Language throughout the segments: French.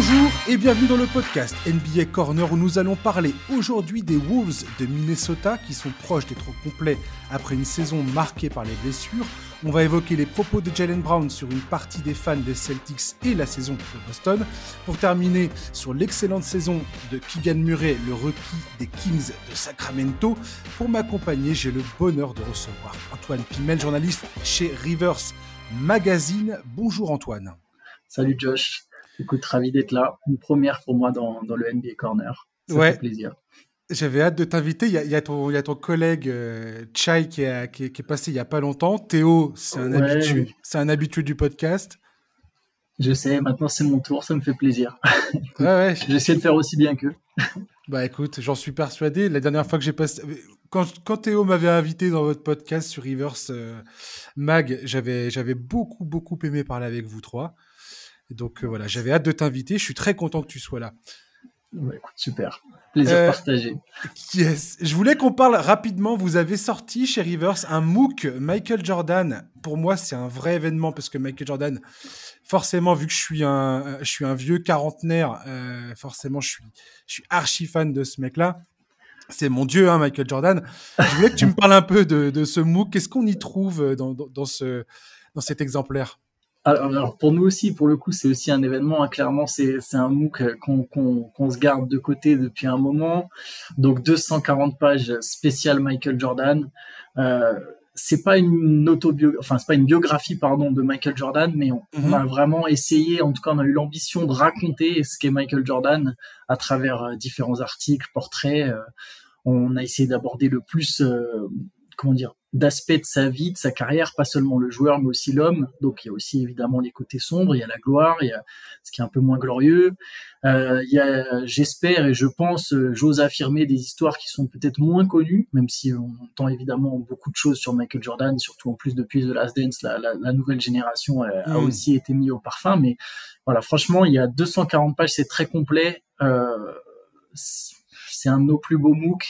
Bonjour et bienvenue dans le podcast NBA Corner où nous allons parler aujourd'hui des Wolves de Minnesota qui sont proches d'être complets après une saison marquée par les blessures. On va évoquer les propos de Jalen Brown sur une partie des fans des Celtics et la saison de Boston. Pour terminer sur l'excellente saison de Keegan Murray, le rookie des Kings de Sacramento. Pour m'accompagner, j'ai le bonheur de recevoir Antoine Pimel, journaliste chez Rivers Magazine. Bonjour Antoine. Salut Josh. Écoute, ravi d'être là. Une première pour moi dans, dans le NBA Corner. Ça Ouais. fait plaisir. J'avais hâte de t'inviter. Il y a, il y a ton, il y a ton collègue euh, Chai qui, est- qui est- qui est passé il y a pas longtemps. Théo, c'est un, Ouais. habitué, un habitué du podcast. Je sais, maintenant c'est mon tour, ça me fait plaisir. Ouais, ouais. J'essaie de faire aussi bien qu'eux. Bah écoute, j'en suis persuadé. La dernière fois que j'ai passé, quand, quand Théo m'avait invité dans votre podcast sur Rivers euh, Mag, j'avais j'avais beaucoup beaucoup aimé parler avec vous trois. Donc euh, voilà, j'avais hâte de t'inviter. Je suis très content que tu sois là. Ouais, écoute, super. Plaisir Euh, partagé. Yes. Je voulais qu'on parle rapidement. Vous avez sorti chez Rivers un MOOC Michael Jordan. Pour moi, c'est un vrai événement parce que Michael Jordan, forcément, vu que je suis un, je suis un vieux quarantenaire, euh, forcément, je suis, je suis archi fan de ce mec-là. C'est mon dieu, hein, Michael Jordan. Je voulais que tu me parles un peu de, de ce MOOC. Qu'est-ce qu'on y trouve dans, dans, dans ce, dans cet exemplaire? Alors, pour nous aussi, pour le coup, c'est aussi un événement. hein. Clairement, c'est un MOOC qu'on qu'on qu'on se garde de côté depuis un moment. Donc 240 pages spéciales Michael Jordan. Euh, c'est pas une autobiographie, enfin c'est pas une biographie pardon de Michael Jordan, mais on, on Mhm. a vraiment essayé, en tout cas on a eu l'ambition de raconter ce qu'est Michael Jordan à travers euh, différents articles, portraits. euh, on a essayé d'aborder le plus, euh, comment dire, d'aspects de sa vie, de sa carrière, pas seulement le joueur, mais aussi l'homme. Donc il y a aussi évidemment les côtés sombres, il y a la gloire, il y a ce qui est un peu moins glorieux. Euh, il y a, j'espère et je pense, euh, j'ose affirmer des histoires qui sont peut-être moins connues, même si on entend évidemment beaucoup de choses sur Michael Jordan, surtout en plus depuis The Last Dance, la, la, la nouvelle génération euh, a Mm. aussi été mise au parfum. Mais voilà, franchement, il y a 240 pages, c'est très complet. Euh, c'est un de nos plus beaux MOOC,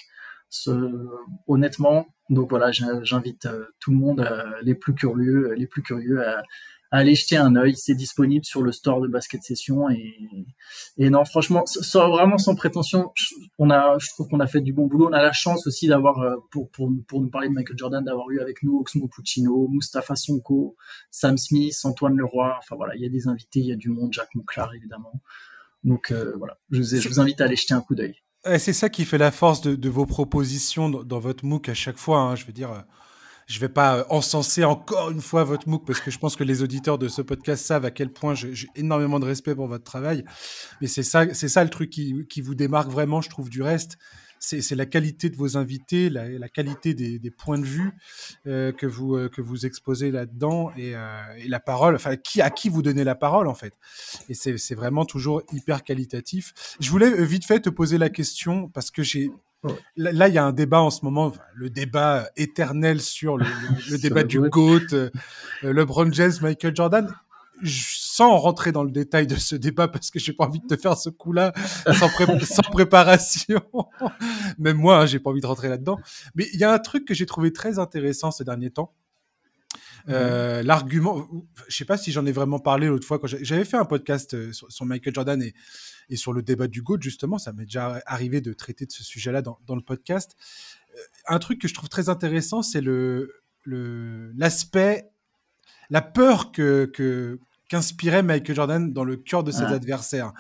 honnêtement. Donc voilà, j'in- j'invite euh, tout le monde, euh, les plus curieux, les plus curieux, à, aller jeter un œil. C'est disponible sur le store de Basket Session et, non, franchement, vraiment sans prétention, on a, je trouve qu'on a fait du bon boulot. On a la chance aussi d'avoir, euh, pour, pour, pour nous parler de Michael Jordan, d'avoir eu avec nous Oxmo Puccino, Mustapha Sonko, Sam Smith, Antoine Leroy. Enfin voilà, il y a des invités, il y a du monde, Jacques Monclar évidemment. Donc euh, voilà, je vous invite à aller jeter un coup d'œil. C'est ça qui fait la force de, vos propositions dans, votre MOOC à chaque fois. hein. Je veux dire, euh, je vais pas euh, encenser encore une fois votre MOOC parce que je pense que les auditeurs de ce podcast savent à quel point j'ai énormément de respect pour votre travail. Mais c'est ça, c'est ça le truc qui, qui vous démarque vraiment, je trouve, du reste. C'est c'est la qualité de vos invités, la, la qualité des, des points de vue euh, que, vous, euh, que vous exposez là-dedans et, euh, et la parole, enfin, qui, à qui vous donnez la parole en fait. Et c'est c'est vraiment toujours hyper qualitatif. Je voulais euh, vite fait te poser la question parce que j'ai. Là, il y a un débat en ce moment, le débat éternel sur le, le- débat du GOAT. Euh, LeBron James, Michael Jordan. Sans rentrer dans le détail de ce débat, parce que j'ai pas envie de te faire ce coup-là sans, pré- sans préparation. Même moi, hein, j'ai pas envie de rentrer là-dedans. Mais il y a un truc que j'ai trouvé très intéressant ces derniers temps. Euh, L'argument, je sais pas si j'en ai vraiment parlé l'autre fois quand j'avais fait un podcast euh, sur, sur Michael Jordan et, et sur le débat du GOAT, justement, ça m'est déjà arrivé de traiter de ce sujet-là dans, dans le podcast. Euh, un truc que je trouve très intéressant, c'est le le- l'aspect, la peur que, que qu'inspirait Michael Jordan dans le cœur de ses Ah. adversaires.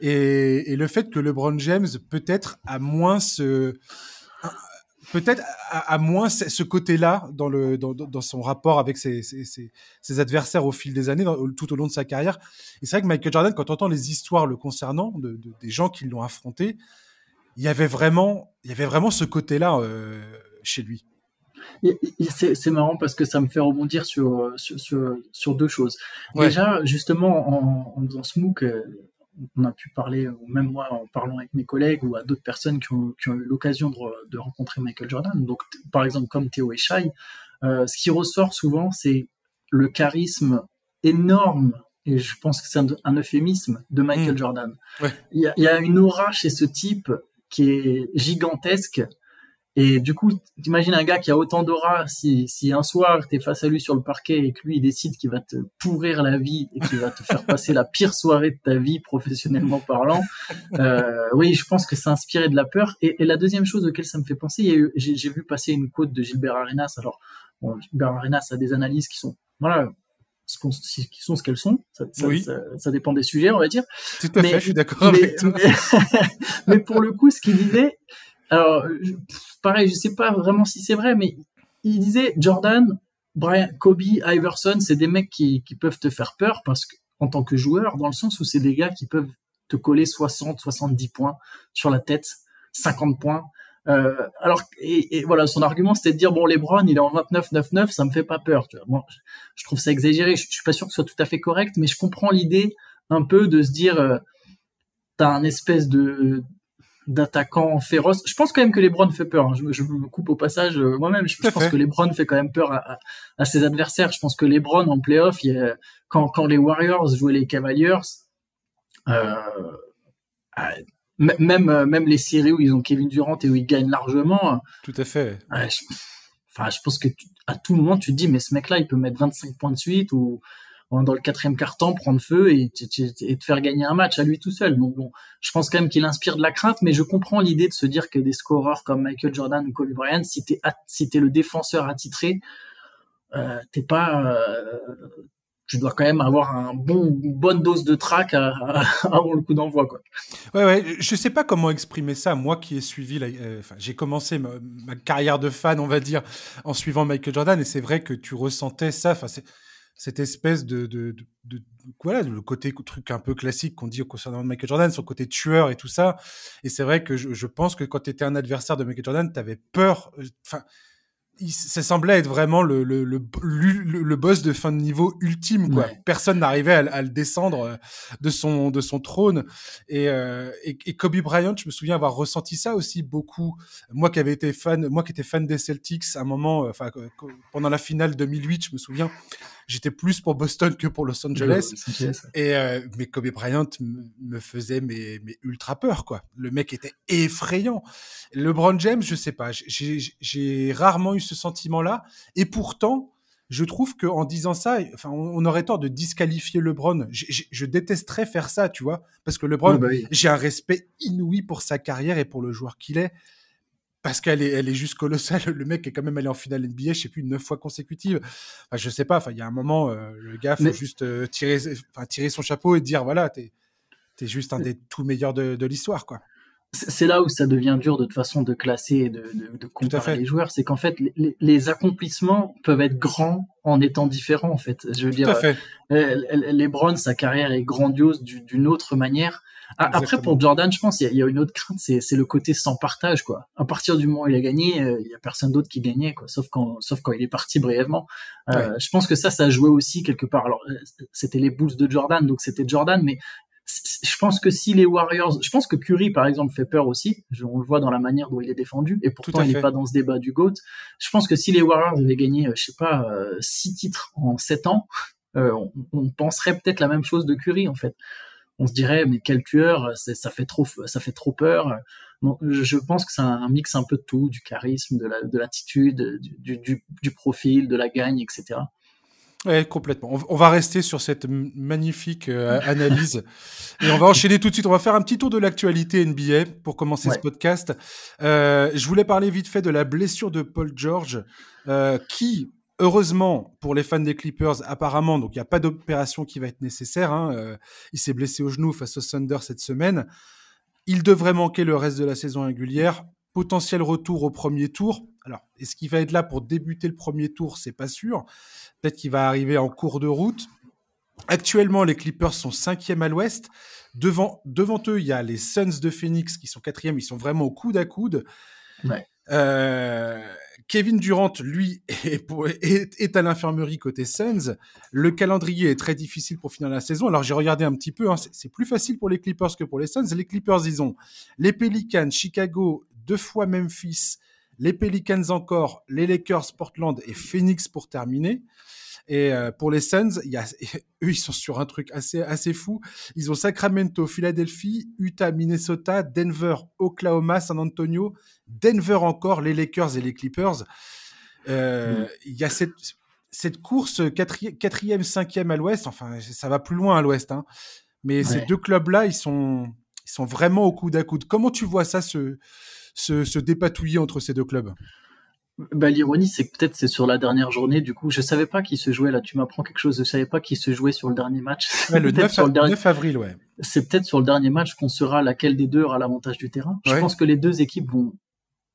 Et, et le fait que LeBron James peut-être a moins ce peut-être a, a moins ce côté-là dans, le, dans, dans son rapport avec ses, ses, ses- ses adversaires au fil des années, dans- tout au long de sa carrière. Et c'est vrai que Michael Jordan, quand on entend les histoires le concernant, de, de- des gens qui l'ont affronté, il y avait vraiment, il y avait vraiment ce côté-là euh, chez lui. C'est marrant parce que ça me fait rebondir sur, sur, sur, sur deux choses. Ouais. Déjà, justement, en, en faisant ce MOOC, euh, on a pu parler, ou même moi en parlant avec mes collègues ou à d'autres personnes qui ont, qui ont eu l'occasion de, de rencontrer Michael Jordan, donc par exemple comme Théo et Shai, euh, ce qui ressort souvent, c'est le charisme énorme, et je pense que c'est un, un euphémisme, de Michael Mm. Jordan. Ouais. Il y, a, il y a une aura chez ce type qui est gigantesque, Et du coup, t'imagines un gars qui a autant d'aura, si, si un soir t'es face à lui sur le parquet et que lui il décide qu'il va te pourrir la vie et qu'il va te faire passer la pire soirée de ta vie professionnellement parlant, euh, oui, je pense que ça inspirait de la peur. Et, la deuxième chose auquel ça me fait penser, j'ai vu passer une quote de Gilbert Arenas. Alors, bon, Gilbert Arenas a des analyses qui sont, voilà, qui sont ce qu'elles sont. Ça, oui. ça, dépend des sujets, on va dire. Tout à fait, je suis d'accord avec toi. mais pour le coup, ce qu'il disait, alors, pareil, je sais pas vraiment si c'est vrai, mais il disait Jordan, Brian, Kobe, Iverson, c'est des mecs qui, peuvent te faire peur parce que, en tant que joueur, dans le sens où c'est des gars qui peuvent te coller 60, 70 points sur la tête, 50 points. Euh, alors et, voilà, son argument c'était de dire bon LeBron il est en 29-9-9, ça me fait pas peur. Tu vois. Bon, je, trouve ça exagéré. Je, je, suis pas sûr que ce soit tout à fait correct, mais je comprends l'idée un peu de se dire euh, t'as un espèce de d'attaquants féroces. Je pense quand même que LeBron fait peur. Hein. Je, me coupe au passage euh, moi-même. Je, pense que LeBron fait quand même peur à, ses adversaires. Je pense que LeBron en playoff, quand, quand les Warriors jouaient les Cavaliers, euh, même même les séries où ils ont Kevin Durant et où ils gagnent largement. Tout à fait. enfin, je pense que à tout moment tu te dis mais ce mec-là il peut mettre 25 points de suite ou dans le quatrième quart-temps prendre feu et, te faire gagner un match à lui tout seul. Donc bon, je pense quand même qu'il inspire de la crainte, mais je comprends l'idée de se dire que des scoreurs comme Michael Jordan ou Kobe Bryant, si t'es si le défenseur attitré, euh, t'es pas, euh, tu dois quand même avoir une bonne dose de trac avant le coup d'envoi, quoi. Ouais, ouais, je sais pas comment exprimer ça. Moi qui ai suivi, euh, j'ai commencé ma, carrière de fan, on va dire, en suivant Michael Jordan, et c'est vrai que tu ressentais ça. Cette espèce de, de, de, voilà, le côté truc un peu classique qu'on dit concernant Michael Jordan, son côté tueur et tout ça. Et c'est vrai que je, je, pense que quand tu étais un adversaire de Michael Jordan, tu avais peur. Euh, enfin, ça semblait être vraiment le, le, le, le, boss de fin de niveau ultime. Quoi. Personne n'arrivait à, le descendre euh, de son, de son trône. Et, euh, et, et, Kobe Bryant, je me souviens avoir ressenti ça aussi beaucoup. Moi qui avais été fan, moi qui étais fan des Celtics, à un moment, enfin pendant la finale 2008, je me souviens, j'étais plus pour Boston que pour Los Angeles. Et euh, mais Kobe Bryant me faisait mais ultra peur quoi. Le mec était effrayant. LeBron James, je sais pas, j'ai rarement eu ce sentiment-là. Et pourtant, je trouve que en disant ça, enfin, on aurait tort de disqualifier LeBron. Je, je détesterais faire ça, tu vois, parce que LeBron, bah j'ai un respect inouï pour sa carrière et pour le joueur qu'il est parce qu'elle est, elle est juste colossale. Le mec est quand même allé en finale NBA, je sais plus, neuf fois consécutives. Enfin, je sais pas. Enfin, il y a un moment, euh, le gars faut juste euh, tirer, enfin, tirer son chapeau et dire voilà, t'es, es juste un des tout meilleurs de, de l'histoire, quoi c'est là où ça devient dur de toute façon de classer et de, de, de comparer les joueurs, c'est qu'en fait les, les, accomplissements peuvent être grands en étant différents en fait. Je veux dire, euh, LeBron sa carrière est grandiose d'une autre manière. Après pour Jordan, je pense il y, a une autre crainte, c'est le côté sans partage quoi. À partir du moment où il a gagné, euh, il y a personne d'autre qui gagnait quoi, sauf quand sauf quand il est parti brièvement. Euh, Je pense que ça ça jouait aussi quelque part. Alors euh, c'était les Bulls de Jordan, donc c'était Jordan, mais je pense que si les Warriors, je pense que Curry par exemple fait peur aussi, on le voit dans la manière dont il est défendu, et pourtant il n'est pas dans ce débat du GOAT. Je pense que si les Warriors avaient gagné, euh, je sais pas, euh, six titres en sept ans, euh, on, penserait peut-être la même chose de Curry en fait. On se dirait mais quel tueur, ça fait trop, ça fait trop peur. je pense que c'est un mix un peu de tout, du charisme, de l'attitude, du, du, du profil, de la gagne, etc. Oui, complètement. On, va rester sur cette magnifique euh, analyse et on va enchaîner tout de suite. On va faire un petit tour de l'actualité NBA pour commencer ce podcast. Euh, je voulais parler vite fait de la blessure de Paul George, euh, qui, heureusement pour les fans des Clippers, apparemment, donc il n'y a pas d'opération qui va être nécessaire. Hein, il s'est blessé au genou face au Thunder cette semaine. Il devrait manquer le reste de la saison régulière. Potentiel retour au premier tour. Alors, est-ce qu'il va être là pour débuter le premier tour? C'est pas sûr. Peut-être qu'il va arriver en cours de route. Actuellement, les Clippers sont cinquième à l'ouest. Devant, devant eux, il y a les Suns de Phoenix qui sont quatrième. Ils sont vraiment au coude à coude. Euh, Kevin Durant, lui, est, à l'infirmerie côté Suns. Le calendrier est très difficile pour finir la saison. Alors j'ai regardé un petit peu, hein. c'est plus facile pour les Clippers que pour les Suns. Les Clippers, ils ont les Pelicans, Chicago, deux fois Memphis, les Pelicans encore, les Lakers, Portland et Phoenix pour terminer. Et euh, pour les Suns, il y a, eux, ils sont sur un truc assez, assez fou. Ils ont Sacramento, Philadelphie, Utah, Minnesota, Denver, Oklahoma, San Antonio, Denver encore, les Lakers et les Clippers. Euh, mm. Il y a cette, cette course quatrième, cinquième à l'ouest. Enfin, ça va plus loin à l'ouest. Hein. Mais ces deux clubs-là, ils sont, ils sont vraiment au coude à coude. Comment tu vois ça se, se, se dépatouiller entre ces deux clubs bah, l'ironie, c'est que peut-être c'est sur la dernière journée. Du coup, je savais pas qui se jouait là. Tu m'apprends quelque chose. Je savais pas qui se jouait sur le dernier match. le, 9, sur le dernier... 9, avril, ouais. C'est peut-être sur le dernier match qu'on saura laquelle des deux aura l'avantage du terrain. Je pense que les deux équipes vont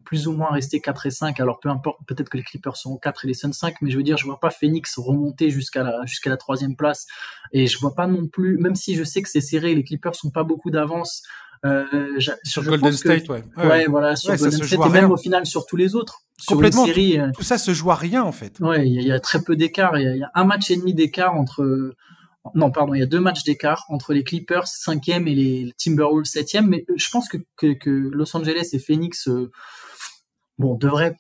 plus ou moins rester 4 et 5. Alors peu importe, peut-être que les Clippers seront 4 et les Suns 5, mais je veux dire, je vois pas Phoenix remonter jusqu'à la jusqu'à la troisième place. Et je vois pas non plus, même si je sais que c'est serré, les Clippers sont pas beaucoup d'avance. Euh, sur Golden State, ouais. ouais. voilà, sur Golden State et même au final sur tous les autres. Complètement. Série, euh, tout ça se joue à rien en fait. Ouais, il y, a très peu d'écart. Il y, a un match et demi d'écart entre. Non, pardon, il y a deux matchs d'écart entre les Clippers 5 et les Timberwolves 7 Mais euh, je pense que, que, que, Los Angeles et Phoenix, bon, devraient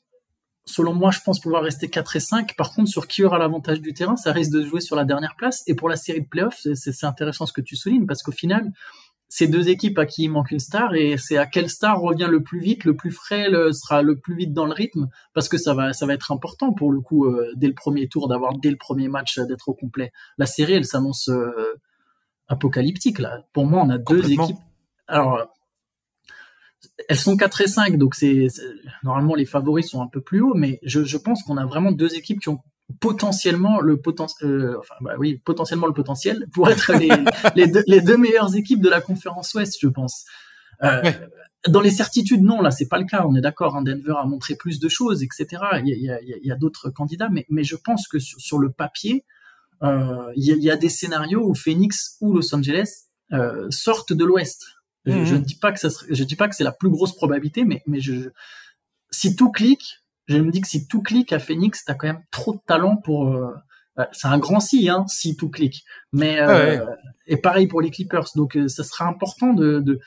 selon moi, je pense pouvoir rester 4 et 5. Par contre, sur qui aura l'avantage du terrain, ça risque de jouer sur la dernière place. Et pour la série de playoffs, c'est intéressant ce que tu soulignes, parce qu'au final, c'est deux équipes à qui il manque une star et c'est à quelle star revient le plus vite, le plus frais, le, sera le plus vite dans le rythme parce que ça va ça va être important pour le coup euh, dès le premier tour d'avoir dès le premier match d'être au complet. La série elle s'annonce euh, apocalyptique là. Pour moi on a deux équipes. Alors elles sont 4 et 5 donc c'est normalement les favoris sont un peu plus hauts mais je, je pense qu'on a vraiment deux équipes qui ont potentiellement le potentiel, euh, enfin bah oui, potentiellement le potentiel pour être les, les, deux, les, deux, meilleures équipes de la conférence Ouest, je pense. Euh, Dans les certitudes, non, là c'est pas le cas. On est d'accord. Hein, Denver a montré plus de choses, etc. Il y a, il y a, d'autres candidats, mais, mais je pense que sur, le papier, euh, il, y a, il, y a, des scénarios où Phoenix ou Los Angeles sortent de l'Ouest. Je, mhm. ne dis pas que ça je dis pas que c'est la plus grosse probabilité, mais mais je, si tout clique, je me dis que si tout clique à Phoenix, t'as quand même trop de talent pour. Euh, bah, c'est un grand si, hein, si tout clique. Mais euh, et pareil pour les Clippers. Donc euh, ça sera important de de,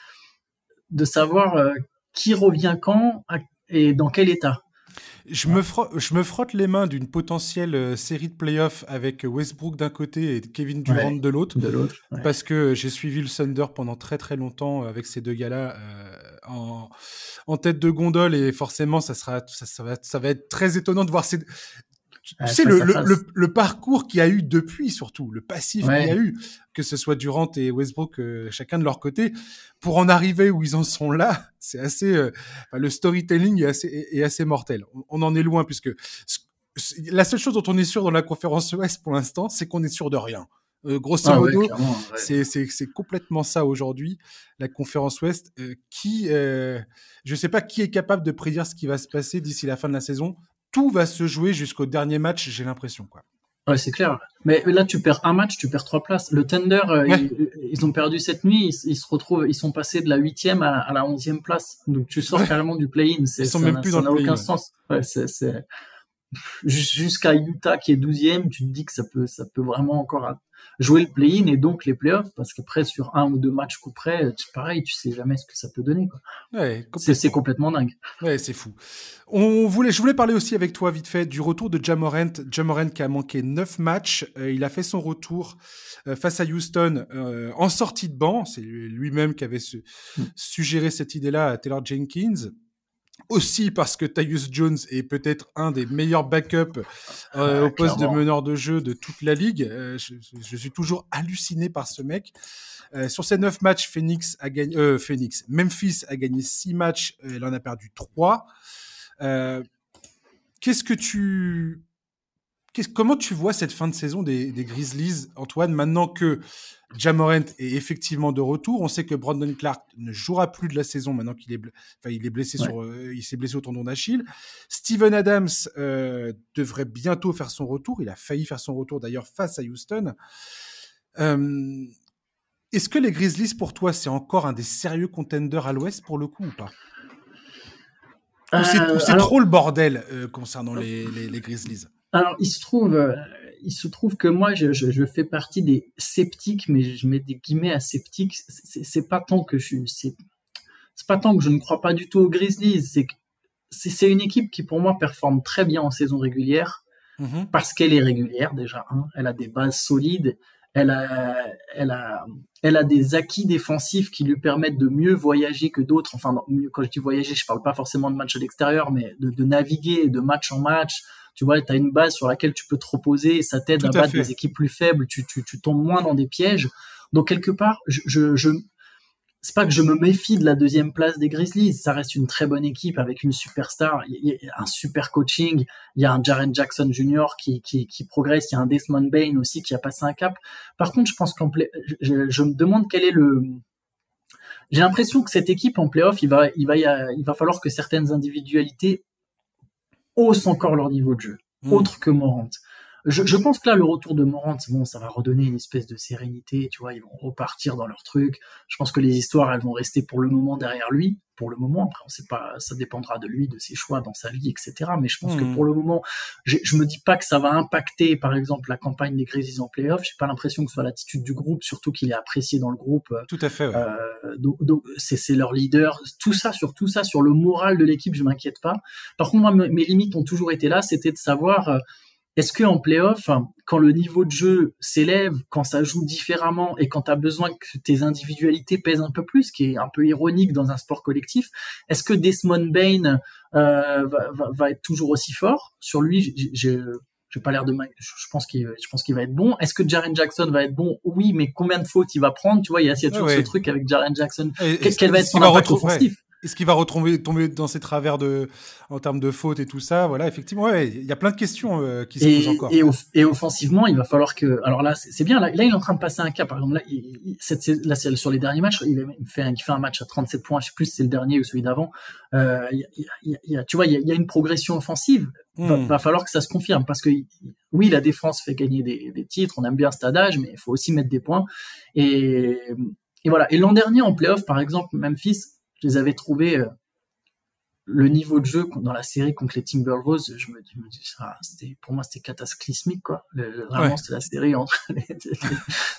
de savoir qui revient quand et dans quel état. Je me, frotte, je me frotte les mains d'une potentielle série de playoffs avec Westbrook d'un côté et Kevin Durant de l'autre. Parce que j'ai suivi le Thunder pendant très très longtemps avec ces deux gars-là en, en tête de gondole et forcément ça sera ça, ça, va, ça va être très étonnant de voir ces tu sais le, le, le, parcours qu'il y a eu depuis surtout le passif qu'il y a eu que ce soit Durant et Westbrook euh, chacun de leur côté pour en arriver où ils en sont là c'est assez euh, le storytelling est assez est assez mortel on, en est loin puisque la seule chose dont on est sûr dans la conférence Ouest pour l'instant c'est qu'on est sûr de rien euh, grosso ah modo, c'est complètement ça aujourd'hui, la conférence Ouest. Euh, qui, euh, je sais pas qui est capable de prédire ce qui va se passer d'ici la fin de la saison. Tout va se jouer jusqu'au dernier match, j'ai l'impression. quoi. Ouais, c'est clair. Mais là, tu perds un match, tu perds trois places. Le Thunder, ils, ont perdu cette nuit. Ils, se retrouvent, ils sont passés de la huitième à, la onzième place. Donc tu sors carrément du play-in. Ils sont même plus dans le aucun sens. Ouais, c'est jusqu'à Utah qui est douzième. Tu te dis que ça peut, ça peut vraiment encore jouer le play-in et donc les playoffs, parce qu'après, sur un ou deux matchs coup près, pareil, tu sais jamais ce que ça peut donner. Ouais, c'est complètement dingue. Ouais, c'est fou. On voulait, je voulais parler aussi avec toi vite fait du retour de Jamorant. Jamorant qui a manqué neuf matchs. Euh, il a fait son retour euh, face à Houston euh, en sortie de banc. C'est lui-même qui avait hmm. suggéré cette idée-là à Taylor Jenkins aussi parce que Tyus Jones est peut-être un des meilleurs backups euh, ah, au poste de meneur de jeu de toute la ligue. Euh, je, suis toujours halluciné par ce mec. Euh, sur ces neuf matchs, Phoenix a gagné, Phoenix, Memphis a gagné six matchs, elle en a perdu trois. Qu'est-ce que tu comment tu vois cette fin de saison des, Grizzlies, Antoine, maintenant que Jamorant est effectivement de retour? On sait que Brandon Clark ne jouera plus de la saison maintenant qu'il est, enfin, il est blessé sur, euh, il s'est blessé au tendon d'Achille. Steven Adams euh, devrait bientôt faire son retour. Il a failli faire son retour d'ailleurs face à Houston. Euh, est-ce que les Grizzlies, pour toi, c'est encore un des sérieux contenders à l'Ouest pour le coup ou pas? Ou c'est trop le bordel concernant les Grizzlies? Alors, il se trouve, euh, il se trouve que moi, je, je, je, fais partie des sceptiques, mais je mets des guillemets à sceptiques. C'est pas tant que je c'est pas tant que je ne crois pas du tout aux Grizzlies. C'est c'est une équipe qui pour moi performe très bien en saison régulière. mhm. parce qu'elle est régulière déjà. Hein. Elle a des bases solides. Elle a, elle a, elle a des acquis défensifs qui lui permettent de mieux voyager que d'autres. Enfin, quand je dis voyager, je parle pas forcément de match à l'extérieur, mais de, de, naviguer de match en match. Tu vois, tu as une base sur laquelle tu peux te reposer et ça t'aide à, battre des équipes plus faibles. Tu, tu, tu tombes moins dans des pièges. Donc quelque part, je, je, je c'est pas que je me méfie de la deuxième place des Grizzlies. Ça reste une très bonne équipe avec une superstar, il y a un super coaching. Il y a un Jaren Jackson Jr. qui, qui, qui progresse. Il y a un Desmond Bain aussi qui a passé un cap. Par contre, je pense qu'en je, je, me demande quel est le. J'ai l'impression que cette équipe en playoff, il va, il va, il va falloir que certaines individualités haussent encore leur niveau de jeu, mmh. autre que Morant. Je, je, pense que là, le retour de Morant, bon, ça va redonner une espèce de sérénité, tu vois, ils vont repartir dans leur truc. Je pense que les histoires, elles vont rester pour le moment derrière lui, pour le moment. Après, on sait pas, ça dépendra de lui, de ses choix dans sa vie, etc. Mais je pense que hmm. pour le moment, je me dis pas que ça va impacter, par exemple, la campagne des Grizzlies en playoff. J'ai pas l'impression que ce soit l'attitude du groupe, surtout qu'il est apprécié dans le groupe. Tout à fait. Ouais. Euh, donc, c'est leur leader. Tout ça, sur tout ça, sur le moral de l'équipe, je m'inquiète pas. Par contre, moi, mes limites ont toujours été là, c'était de savoir. Est-ce que en playoff, quand le niveau de jeu s'élève, quand ça joue différemment et quand tu as besoin que tes individualités pèsent un peu plus, ce qui est un peu ironique dans un sport collectif, est-ce que Desmond Bain euh, va, être toujours aussi fort? Sur lui, j'ai pas l'air de je pense qu'il je pense qu'il va être bon. Est-ce que Jaren Jackson va être bon? Oui mais combien de fautes il va prendre? Tu vois il y a, toujours ce truc avec Jaren Jackson. Quel va être son impact offensif? Est-ce qu'il va retomber tomber dans ses travers de, en termes de fautes et tout ça Voilà, effectivement, il y a plein de questions euh, qui se posent encore. Et, offensivement, il va falloir que. Alors là, c'est bien. Là, il est en train de passer un cap. Par exemple, là, il, cette, là sur les derniers matchs, il, fait, un, il fait un match à 37 points. Je sais plus si c'est le dernier ou celui d'avant. Euh, tu vois, il y, a, une progression offensive. Il va, va, falloir que ça se confirme parce que oui, la défense fait gagner des, des titres. On aime bien ce adage, mais il faut aussi mettre des points. Et, et voilà. Et l'an dernier en playoff, par exemple, Memphis je les avais trouvés euh, le niveau de jeu dans la série contre les Timberwolves, je me, dis, ça, c'était, pour moi, c'était cataclysmique, quoi. vraiment, c'était la série entre les,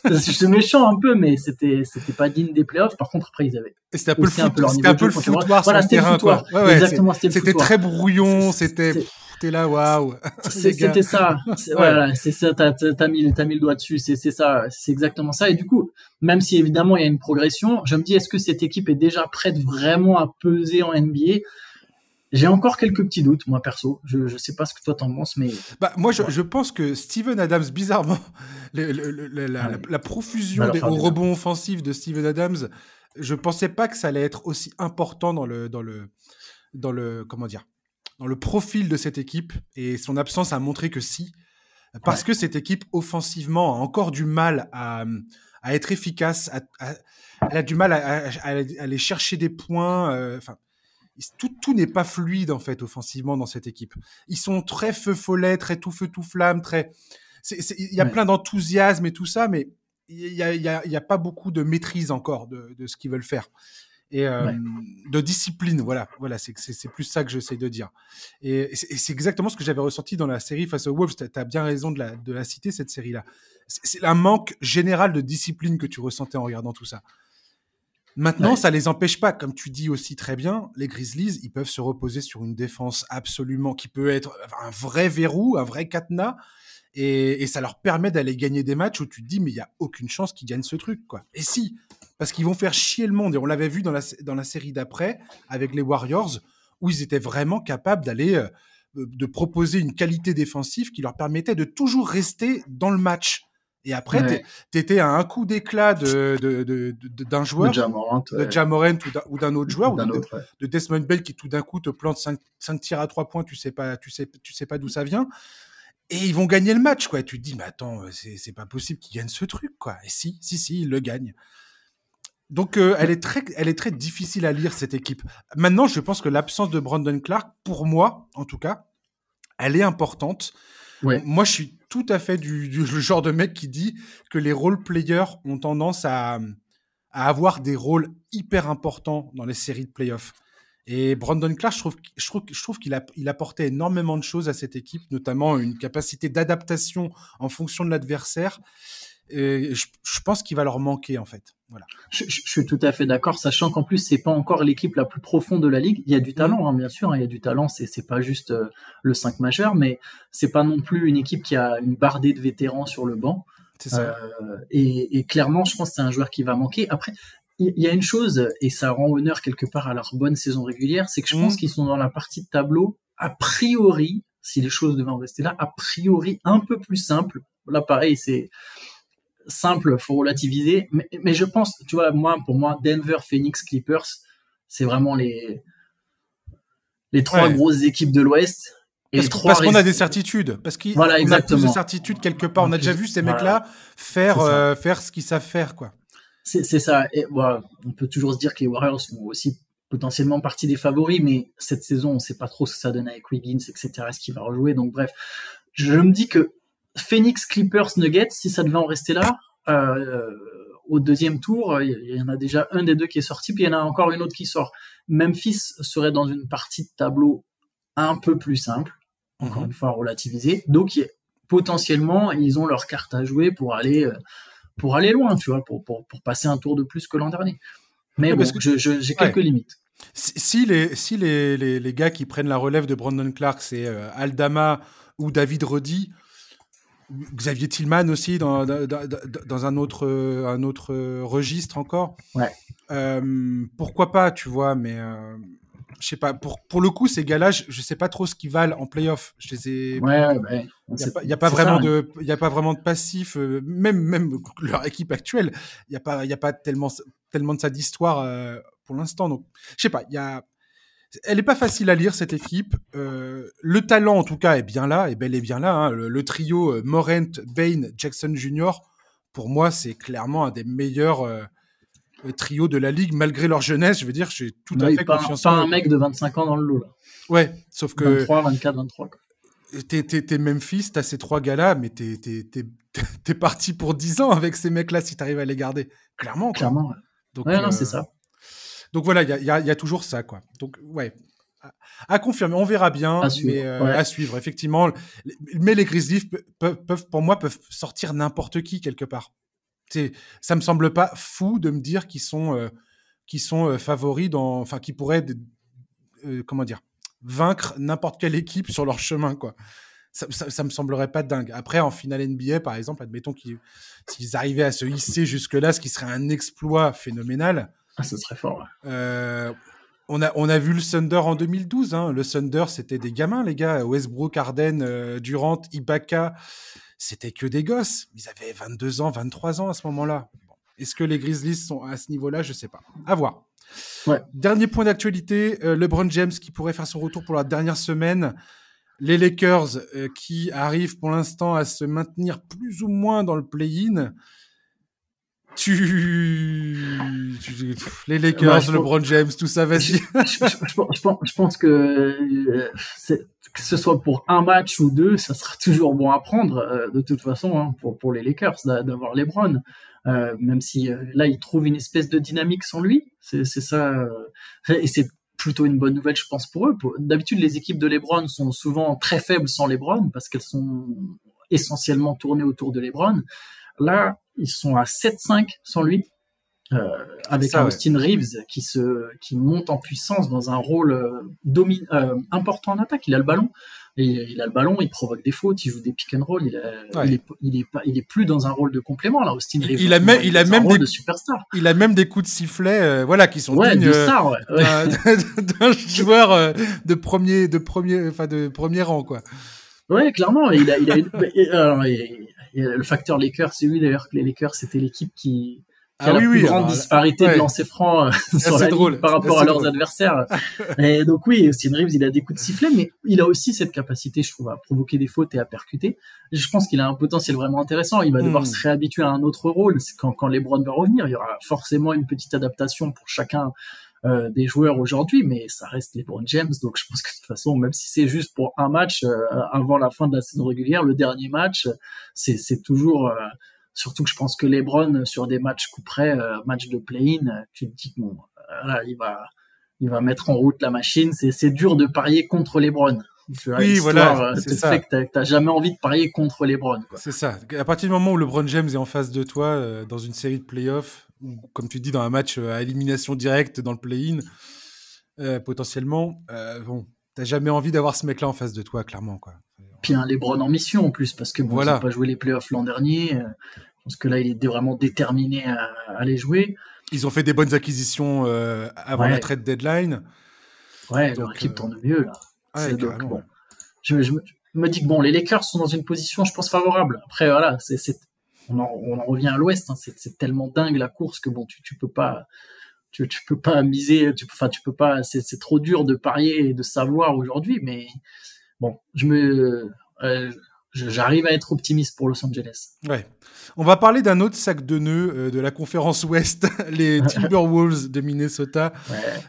je suis méchant un peu, mais c'était, c'était pas digne des playoffs. Par contre, après, ils avaient. C'était un peu le foot, c'était un peu le foutoir voilà, c'était le foutoir. Exactement, c'était C'était très brouillon, c'était, t'es là, waouh. C'était ça. Voilà, c'est ça. T'as, mis, le doigt dessus. C'est, ça. C'est exactement ça. Et du coup, même si évidemment il y a une progression, je me dis, est-ce que cette équipe est déjà prête vraiment à peser en NBA? J'ai encore quelques petits doutes, moi perso. Je ne sais pas ce que toi t'en penses, mais bah, moi je, je, pense que Steven Adams, bizarrement, la, profusion des rebonds offensifs de Steven Adams, je pensais pas que ça allait être aussi important dans le dans le dans le comment dire dans le profil de cette équipe et son absence a montré que si parce que cette équipe offensivement a encore du mal à, à être efficace, elle a du mal à, aller chercher des points. Euh, enfin tout, tout n'est pas fluide en fait offensivement dans cette équipe. Ils sont très feu follet, très tout feu tout flamme, très. Il y a plein d'enthousiasme et tout ça, mais il n'y a, y a, y a, pas beaucoup de maîtrise encore de, de ce qu'ils veulent faire et euh, de discipline. Voilà, voilà, c'est plus ça que j'essaie de dire. Et, c'est exactement ce que j'avais ressenti dans la série face aux Wolves. Tu as, bien raison de la, de la citer cette série-là. C'est un manque général de discipline que tu ressentais en regardant tout ça. Maintenant, ça les empêche pas, comme tu dis aussi très bien, les Grizzlies, ils peuvent se reposer sur une défense absolument qui peut être un vrai verrou, un vrai cadenas, et, ça leur permet d'aller gagner des matchs où tu te dis mais il y a aucune chance qu'ils gagnent ce truc quoi. Et si, parce qu'ils vont faire chier le monde. Et on l'avait vu dans la, dans la série d'après avec les Warriors où ils étaient vraiment capables d'aller euh, de proposer une qualité défensive qui leur permettait de toujours rester dans le match. Et après, tu étais à un coup d'éclat de, de, de, d'un joueur, de Jamorant ou d'un autre joueur, ou de, Desmond Bell qui tout d'un coup te plante 5, tirs à 3 points, tu sais pas, tu sais, tu sais pas d'où ça vient. Et ils vont gagner le match, quoi. Et tu te dis, mais attends, c'est pas possible qu'ils gagnent ce truc, quoi. Et si, si, si, ils le gagnent. Donc, euh, elle, est très, elle est très difficile à lire, cette équipe. Maintenant, je pense que l'absence de Brandon Clark, pour moi, en tout cas, elle est importante. Moi, je suis tout à fait du, du genre de mec qui dit que les role players ont tendance à, à avoir des rôles hyper importants dans les séries de playoffs. Et Brandon Clark, je trouve, je trouve, je trouve qu'il a, il apportait énormément de choses à cette équipe, notamment une capacité d'adaptation en fonction de l'adversaire. Et je, je pense qu'il va leur manquer en fait. Voilà. Je, je, suis tout à fait d'accord, sachant qu'en plus c'est pas encore l'équipe la plus profonde de la ligue. Il y a du talent, hein, bien sûr, hein, il y a du talent. C'est c'est pas juste euh, le 5 majeur, mais c'est pas non plus une équipe qui a une bardée de vétérans sur le banc. Ça. Euh, et, et, clairement, je pense que c'est un joueur qui va manquer. Après, il y a une chose, et ça rend honneur quelque part à leur bonne saison régulière, c'est que je pense mmh. qu'ils sont dans la partie de tableau, a priori, si les choses devaient en rester là, a priori un peu plus simple. Là, pareil, c'est simple, faut relativiser. Mais, mais, je pense, tu vois, moi, pour moi, Denver, Phoenix, Clippers, c'est vraiment les les trois Ouais. grosses équipes de l'Ouest. Et Parce, qu'on- a des certitudes. Parce qu'on Voilà, a plus de certitudes quelque part. On a déjà vu ces Voilà. mecs-là faire, euh, faire ce qu'ils savent faire, quoi. C'est c'est ça. Et voilà, on peut toujours se dire que les Warriors font aussi potentiellement partie des favoris, mais cette saison, on sait pas trop ce que ça donne avec Wiggins, etc. Est-ce qu'il va rejouer Donc bref, je me dis que Phoenix, Clippers, Nuggets, si ça devait en rester là, euh, au deuxième tour, il y en a déjà un des deux qui est sorti, puis il y en a encore une autre qui sort. Memphis serait dans une partie de tableau un peu plus simple, encore Mhm. une fois relativisé. Donc potentiellement, ils ont leur carte à jouer pour aller euh, pour aller loin, tu vois, pour, pour, pour passer un tour de plus que l'an dernier. Mais Ouais, bon, parce que- je- je- j'ai quelques limites. Si, si les, si les, les, les gars qui prennent la relève de Brandon Clark, c'est euh, Aldama ou David Roddy, Xavier Tillman aussi dans, dans, dans- un autre, un autre registre encore. Ouais. Euh, pourquoi pas, tu vois, mais euh, je sais pas. Pour, pour le coup, ces gars-là, je, je sais pas trop ce qu'ils valent en playoff. Je les ai. Ouais, ouais. Il n'y a, pas- y a pas c'est vraiment ça, hein. de, il y a pas vraiment de passif, euh, même même leur équipe actuelle, il y a pas, il y a pas tellement tellement de ça d'histoire euh, pour l'instant. Donc, je sais pas, il y a, elle est pas facile à lire cette équipe. Euh, le talent en tout cas est bien là, est bel et bien là. hein. Le, le trio euh, Morant, Bain, Jackson Jr. Pour moi, c'est clairement un des meilleurs euh, euh, trios de la ligue malgré leur jeunesse. Je veux dire, j'ai tout à fait pas, confiance pas en un mec de 25 ans dans le lot, là. Ouais, sauf que 23, 24, 23. quoi. t'es, Memphis, t'as ces trois gars-là, mais t'es, t'es parti pour 10 ans avec ces mecs-là si t'arrives à les garder. Clairement. quoi. Clairement. ouais. Donc, Ouais, non, c'est ça. Donc voilà, il y a, il y a- il y a toujours ça, quoi. Donc, ouais. À, à confirmer, on verra bien, À suivre, mais euh, ouais. à suivre, effectivement. Mais les Grizzlies pe- peuvent, peuvent, pour moi, peuvent sortir n'importe qui quelque part. C'est, ça me semble pas fou de me dire qu'ils sont, euh, qu'ils sont euh, favoris dans, enfin, qu'ils pourraient, comment dire, vaincre n'importe quelle équipe sur leur chemin, quoi. Ça, ça, ça me semblerait pas dingue. Après, en finale NBA, par exemple, admettons qu'ils, s'ils arrivaient à se hisser jusque-là, ce qui serait un exploit phénoménal. Ah, ce serait fort. Euh, on, a, on a vu le Thunder en 2012. hein. Le Thunder, c'était des gamins, les gars. Westbrook, Harden, euh, Durant, Ibaka, c'était que des gosses. Ils avaient 22 ans, 23 ans à ce moment-là. Bon. Est-ce que les Grizzlies sont à ce niveau-là? Je sais pas. À voir. Ouais. Dernier point d'actualité euh, LeBron James qui pourrait faire son retour pour la dernière semaine. Les Lakers euh, qui arrivent pour l'instant à se maintenir plus ou moins dans le play-in. Tu... tu- Les Lakers, je LeBron James, tout ça, vas-y. je, je- je pense- je pense, je pense que, euh, que ce soit pour un match ou deux, ça sera toujours bon à prendre euh, de toute façon hein, pour, pour les Lakers d'a- d'avoir LeBron. Euh, même si euh, là ils trouvent une espèce de dynamique sans lui, c'est ça. euh, et c'est plutôt une bonne nouvelle, je pense pour eux. D'habitude, les équipes de LeBron sont souvent très faibles sans LeBron parce qu'elles sont essentiellement tournées autour de LeBron. Là, ils sont à 7-5 sans lui. Euh, avec Ça, un ouais. Austin Reeves qui se qui monte en puissance dans un rôle euh, domi- euh, important en attaque. Il a le ballon, et il a le ballon, il provoque des fautes, il joue des pick and roll. Il, a- Ouais. il est il est pas il est plus dans un rôle de complément là. Austin Reeves, il a même- il a même des- de superstar. Il a même des coups de sifflet, euh, voilà, qui sont Ouais, dignes de star. D'un joueur de premier, de premier, enfin de premier rang, quoi. Ouais, clairement. Il a, il a, une- et, alors, et- le facteur Lakers, c'est lui d'ailleurs que les Lakers, c'était l'équipe qui, qui a Ah la oui, plus oui, grande alors, disparité ouais. de lancers francs euh, sur la drôle, par rapport à leurs drôle. adversaires. et donc oui, Austin Reeves, il a des coups de sifflet, mais il a aussi cette capacité, je trouve, à provoquer des fautes et à percuter. Je pense qu'il a un potentiel vraiment intéressant. Il va devoir Hmm. se réhabituer à un autre rôle. Quand, quand LeBron va revenir, il y aura forcément une petite adaptation pour chacun euh, des joueurs aujourd'hui, mais ça reste LeBron James, donc je pense que de toute façon, même si c'est juste pour un match euh, avant la fin de la saison régulière, le dernier match, euh, c'est c'est toujours euh, surtout que je pense que LeBron euh, sur des matchs coup près, euh, match de play-in, euh, tu te dis bon, euh, là, il va il va mettre en route la machine. C'est c'est dur de parier contre LeBron. oui, voilà, c'est ça. Fait que t'as jamais envie de parier contre LeBron. C'est ça. À partir du moment où LeBron James est en face de toi dans une série de playoffs, comme tu dis dans un match à élimination directe dans le play-in, potentiellement, bon, t'as jamais envie d'avoir ce mec-là en face de toi, clairement, quoi. Puis un LeBron en mission en plus, parce que bon, voilà. il pas joué les playoffs l'an dernier. parce que là, il est vraiment déterminé à, à les jouer. Ils ont fait des bonnes acquisitions euh, avant la trade deadline. Ouais, leur équipe euh, tourne mieux là. bon. je, me dis que bon, les Lakers sont dans une position, je pense, favorable. Après, voilà, c'est, on, en, on, en, revient à l'Ouest. Hein. C'est, tellement dingue la course que bon, tu, tu peux pas, tu, tu peux pas miser. Tu, enfin, tu peux pas. C'est, trop dur de parier et de savoir aujourd'hui. Mais bon, je me, euh, j'arrive à être optimiste pour Los Angeles. Ouais. On va parler d'un autre sac de nœuds euh, de la conférence Ouest, les Timberwolves de Minnesota.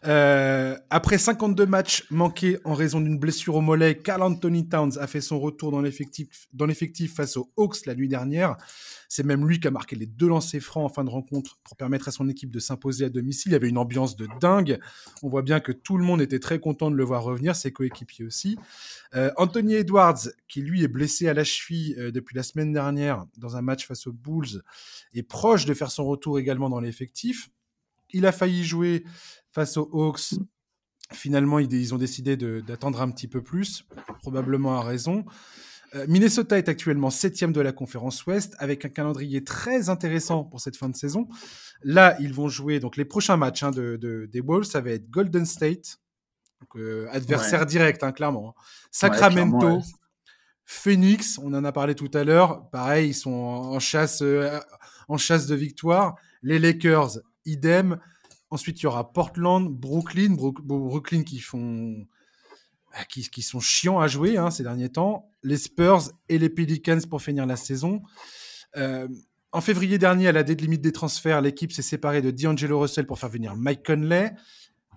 Euh, après 52 matchs manqués en raison d'une blessure au mollet, Carl Anthony Towns a fait son retour dans l'effectif face aux Hawks la nuit dernière. C'est même lui qui a marqué les deux lancers francs en fin de rencontre pour permettre à son équipe de s'imposer à domicile. Il y avait une ambiance de dingue. On voit bien que tout le monde était très content de le voir revenir, ses coéquipiers aussi. Euh, Anthony Edwards, qui lui est blessé à la cheville euh, depuis la semaine dernière dans un match face aux Bulls, est proche de faire son retour également dans l'effectif. Il a failli jouer face aux Hawks. Finalement, ils ont décidé d'attendre un petit peu plus, probablement à raison. Euh, Minnesota est actuellement septième de la conférence Ouest avec un calendrier très intéressant pour cette fin de saison. Là, ils vont jouer donc les prochains matchs hein, de, des Wolves, ça va être Golden State, euh, adversaire direct, hein, clairement. Hein. Sacramento, Phoenix, on en a parlé tout à l'heure. Pareil, ils sont en, chasse, euh, en chasse de victoire. Les Lakers, idem. Ensuite, il y aura Portland, Brooklyn, Brooklyn qui font qui, qui, sont chiants à jouer hein, ces derniers temps. Les Spurs et les Pelicans pour finir la saison. Euh, en février dernier, à la date limite des transferts, l'équipe s'est séparée de D'Angelo Russell pour faire venir Mike Conley,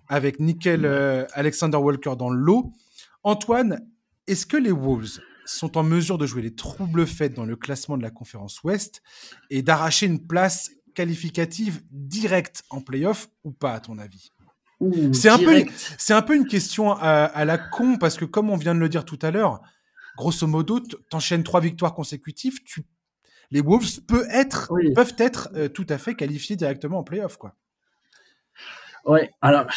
avec Nickel euh, Alexander Walker dans l'eau. Antoine, est-ce que les Wolves sont en mesure de jouer les troubles faits dans le classement de la conférence Ouest et d'arracher une place qualificative directe en playoff ou pas, à ton avis? C'est un peu, c'est un peu une question à, la con parce que comme on vient de le dire tout à l'heure, grosso modo, t'enchaînes trois victoires consécutives, tu, les Wolves peuvent être, peuvent être euh, tout à fait qualifiés directement en playoff, quoi. Ouais, alors,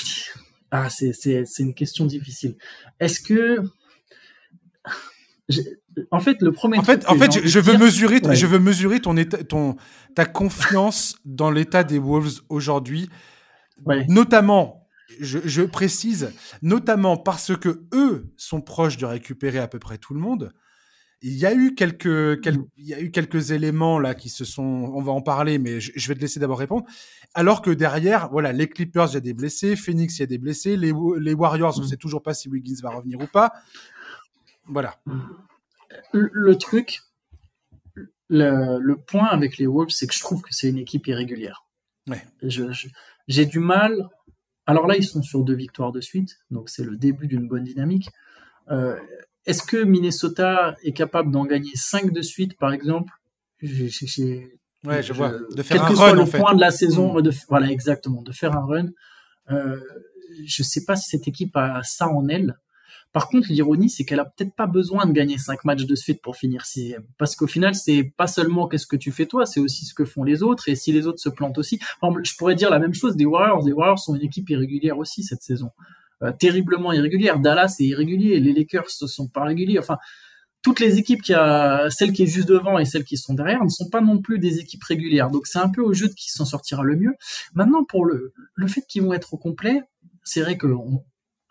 ah, c'est, c'est, c'est une question difficile. Est-ce que, en fait, le premier. En fait, en fait, je, veux mesurer, je veux mesurer ton état, ton, ta confiance dans l'état des Wolves aujourd'hui, notamment je, précise, notamment parce que eux sont proches de récupérer à peu près tout le monde. Il y a eu quelques, mm. il y a eu quelques éléments là qui se sont, on va en parler, mais je, vais te laisser d'abord répondre. Alors que derrière, voilà, les Clippers, il y a des blessés, Phoenix, il y a des blessés, les, les Warriors, on ne mm. sait toujours pas si Wiggins va revenir ou pas. Voilà. Le, truc, le, le, point avec les Wolves, c'est que je trouve que c'est une équipe irrégulière. Ouais. J'ai du mal alors là, ils sont sur deux victoires de suite, donc c'est le début d'une bonne dynamique. Euh, est-ce que Minnesota est capable d'en gagner cinq de suite, par exemple? Ouais, je vois. De faire quel que soit le point de la saison, mm. voilà, exactement, de faire un run. Euh, je ne sais pas si cette équipe a ça en elle. Par contre, l'ironie, c'est qu'elle a peut-être pas besoin de gagner cinq matchs de suite pour finir sixième. Parce qu'au final, c'est pas seulement qu'est-ce que tu fais toi, c'est aussi ce que font les autres. Et si les autres se plantent aussi, je pourrais dire la même chose des Warriors. Les Warriors sont une équipe irrégulière aussi cette saison. Euh, terriblement irrégulière. Dallas est irrégulier. Les Lakers sont pas réguliers. Enfin, toutes les équipes qui a, celles qui est juste devant et celles qui sont derrière ne sont pas non plus des équipes régulières. Donc c'est un peu au jeu de qui s'en sortira le mieux. Maintenant, pour le, le fait qu'ils vont être au complet, c'est vrai que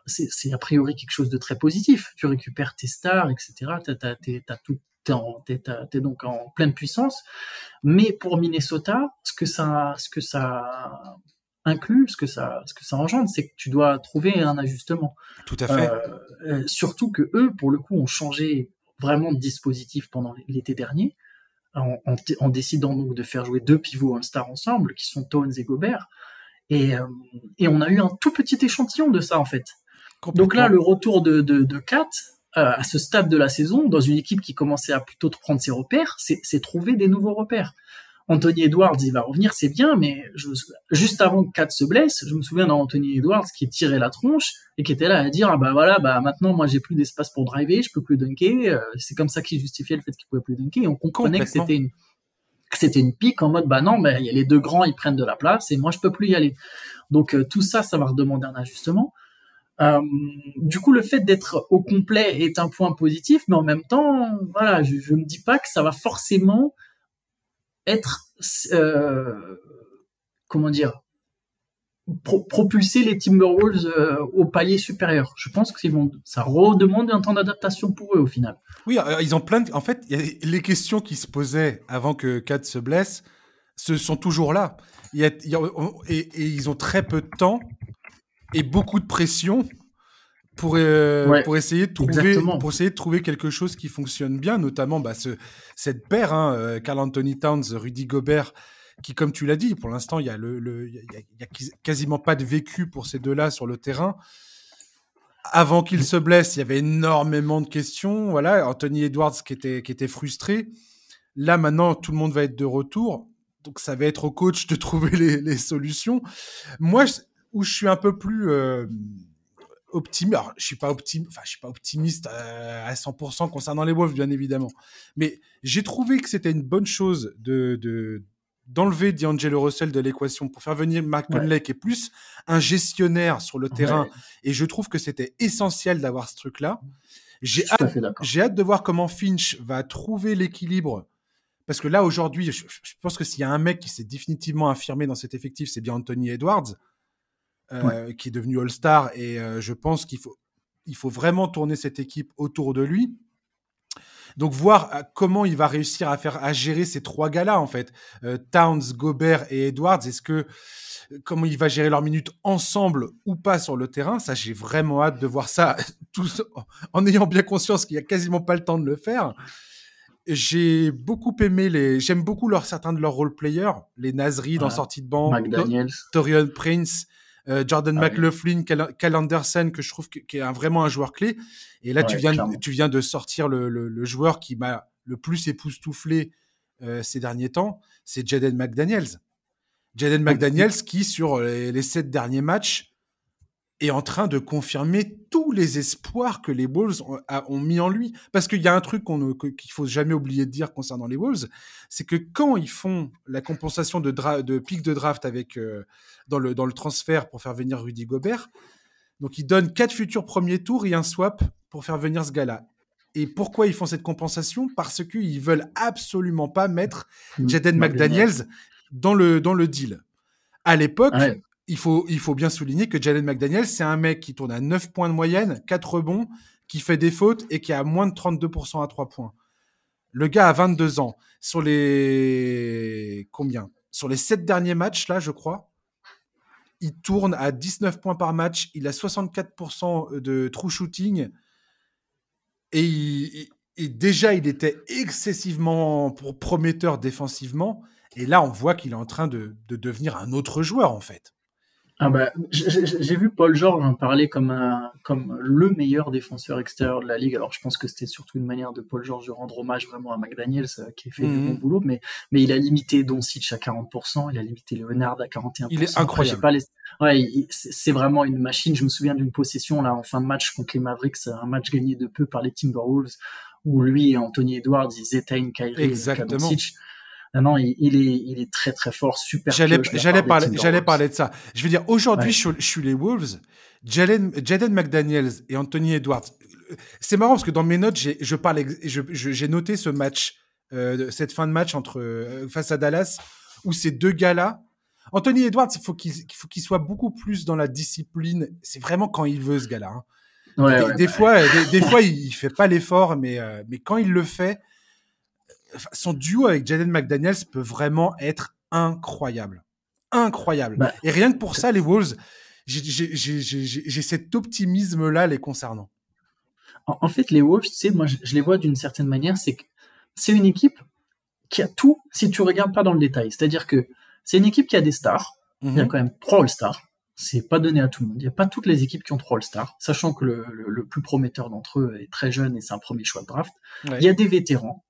c'est a priori quelque chose de très positif. Tu récupères tes stars, etc. T'es es, donc en pleine puissance. Mais pour Minnesota, ce que ça, ce que ça inclut, ce que ça, ce que ça engendre, c'est que tu dois trouver un ajustement. Tout à fait. Euh, euh, surtout que eux, pour le coup, ont changé vraiment de dispositif pendant l'été dernier. En, décidant donc de faire jouer deux pivots All-Star ensemble, qui sont Tones et Gobert. Et, euh, et, on a eu un tout petit échantillon de ça, en fait. Donc là, le retour de, de, de Kat, euh, à ce stade de la saison, dans une équipe qui commençait à plutôt prendre ses repères, c'est trouver des nouveaux repères. Anthony Edwards, il va revenir, c'est bien, mais juste avant que Kat se blesse, je me souviens d'Anthony Edwards qui tirait la tronche et qui était là à dire, ah bah voilà, bah maintenant moi j'ai plus d'espace pour driver, je peux plus dunker. Euh, c'est comme ça qu'il justifiait le fait qu'il pouvait plus dunker. Et on comprenait que c'était une que c'était une pique en mode bah non, mais a les deux grands, ils prennent de la place et moi je peux plus y aller. Donc euh, tout ça, ça va redemander un ajustement. Euh, du coup, le fait d'être au complet est un point positif, mais en même temps, voilà, je, je me dis pas que ça va forcément être, euh, comment dire, propulser les Timberwolves euh, au palier supérieur. Je pense que vont, ça redemande un temps d'adaptation pour eux au final. Oui, ils ont plein en fait, les questions qui se posaient avant que Kat se blesse, ce sont toujours là. Et, ils ont très peu de temps et beaucoup de pression pour, euh, pour, essayer de trouver, pour essayer de trouver quelque chose qui fonctionne bien, notamment bah, ce, cette paire, hein, Carl Anthony Towns, Rudy Gobert, qui, comme tu l'as dit, pour l'instant, il y, a le, y, a, quasiment pas de vécu pour ces deux-là sur le terrain. Avant qu'il se blesse, il y avait énormément de questions. Voilà, Anthony Edwards qui était, qui était frustré. Là, maintenant, tout le monde va être de retour. Donc, ça va être au coach de trouver les, les solutions. Moi, où je suis un peu plus euh, optimiste, je suis pas optimiste, enfin, je suis pas optimiste euh, à 100% concernant les Wolves, bien évidemment. Mais j'ai trouvé que c'était une bonne chose de, de d'enlever D'Angelo Russell de l'équation pour faire venir Mark Conley qui est plus un gestionnaire sur le terrain. Et je trouve que c'était essentiel d'avoir ce truc-là. J'ai hâte, hâte, de voir comment Finch va trouver l'équilibre. Parce que là, aujourd'hui, je, pense que s'il y a un mec qui s'est définitivement affirmé dans cet effectif, c'est bien Anthony Edwards, euh, qui est devenu All-Star. Et euh, je pense qu'il faut, il faut vraiment tourner cette équipe autour de lui. Donc voir euh, comment il va réussir à faire à gérer ces trois gars-là en fait, euh, Towns, Gobert et Edwards. Est-ce que comment il va gérer leurs minutes ensemble ou pas sur le terrain? Ça, j'ai vraiment hâte de voir ça, tous en ayant bien conscience qu'il y a quasiment pas le temps de le faire. J'ai beaucoup aimé les, j'aime beaucoup leur, certains de leurs role players, les Nasri dans sortie de banc, Torian Prince, euh, Jordan ah McLaughlin, Cal, Anderson, que je trouve qui est vraiment un joueur clé. Et là, tu, viens, tu viens de sortir le, joueur qui m'a le plus époustouflé euh, ces derniers temps, c'est Jaden McDaniels. Jaden McDaniels qui, sur les, sept derniers matchs, est en train de confirmer tous les espoirs que les Wolves ont, mis en lui. Parce qu'il y a un truc qu'on qu'il faut jamais oublier de dire concernant les Wolves, c'est que quand ils font la compensation de, de pic de draft avec euh, dans le, dans le transfert pour faire venir Rudy Gobert. Donc, ils donnent quatre futurs premiers tours et un swap pour faire venir ce gars-là. Et pourquoi ils font cette compensation? Parce qu'ils veulent absolument pas mettre. Jaden McDaniels dans le, dans le deal. À l'époque, il, faut, bien souligner que Jaden McDaniels, c'est un mec qui tourne à 9 points de moyenne, 4 rebonds, qui fait des fautes et qui a moins de 32% à 3 points. Le gars a 22 ans. Sur les combien? Sur les 7 derniers matchs, là, je crois, il tourne à 19 points par match, il a 64% de true shooting et, déjà il était excessivement prometteur défensivement et là on voit qu'il est en train de devenir un autre joueur en fait. Ah bah, j'ai vu Paul George en parler comme, un, comme le meilleur défenseur extérieur de la ligue. Alors je pense que c'était surtout une manière de Paul George de rendre hommage vraiment à McDaniels euh, qui a fait du bon mhm. boulot, mais, mais il a limité Doncic à 40%, il a limité Leonard à 41%. Il est incroyable. Pas les... Ouais, c'est vraiment une machine. Je me souviens d'une possession là en fin de match contre les Mavericks, un match gagné de peu par les Timberwolves où lui et Anthony Edwards ils éteignent Kyrie Exactement. Et non, il, est, il est très très fort, super. J'allais, j'allais parler, j'allais parler de ça. Je veux dire, aujourd'hui, je, suis les Wolves, Jaden, Jaden McDaniels et Anthony Edwards. C'est marrant parce que dans mes notes, j'ai, je parle, j'ai noté ce match, euh, cette fin de match entre euh, face à Dallas, où ces deux gars-là. Anthony Edwards, il faut qu'il, faut qu'il soit beaucoup plus dans la discipline. C'est vraiment quand il veut ce gars-là. Hein. des, fois, des, fois, il, fait pas l'effort, mais euh, mais quand il le fait, son duo avec Jaden McDaniels peut vraiment être incroyable. Incroyable. Bah, et rien que pour ça, les Wolves, j'ai cet optimisme-là les concernant. En, fait, les Wolves, tu sais, moi, je, les vois d'une certaine manière, c'est que c'est une équipe qui a tout si tu regardes pas dans le détail. C'est-à-dire que c'est une équipe qui a des stars. Il y a mhm. quand même trois All-Stars. C'est pas donné à tout le monde. Il n'y a pas toutes les équipes qui ont trois All-Stars, sachant que le, plus prometteur d'entre eux est très jeune et c'est un premier choix de draft. Il y a des vétérans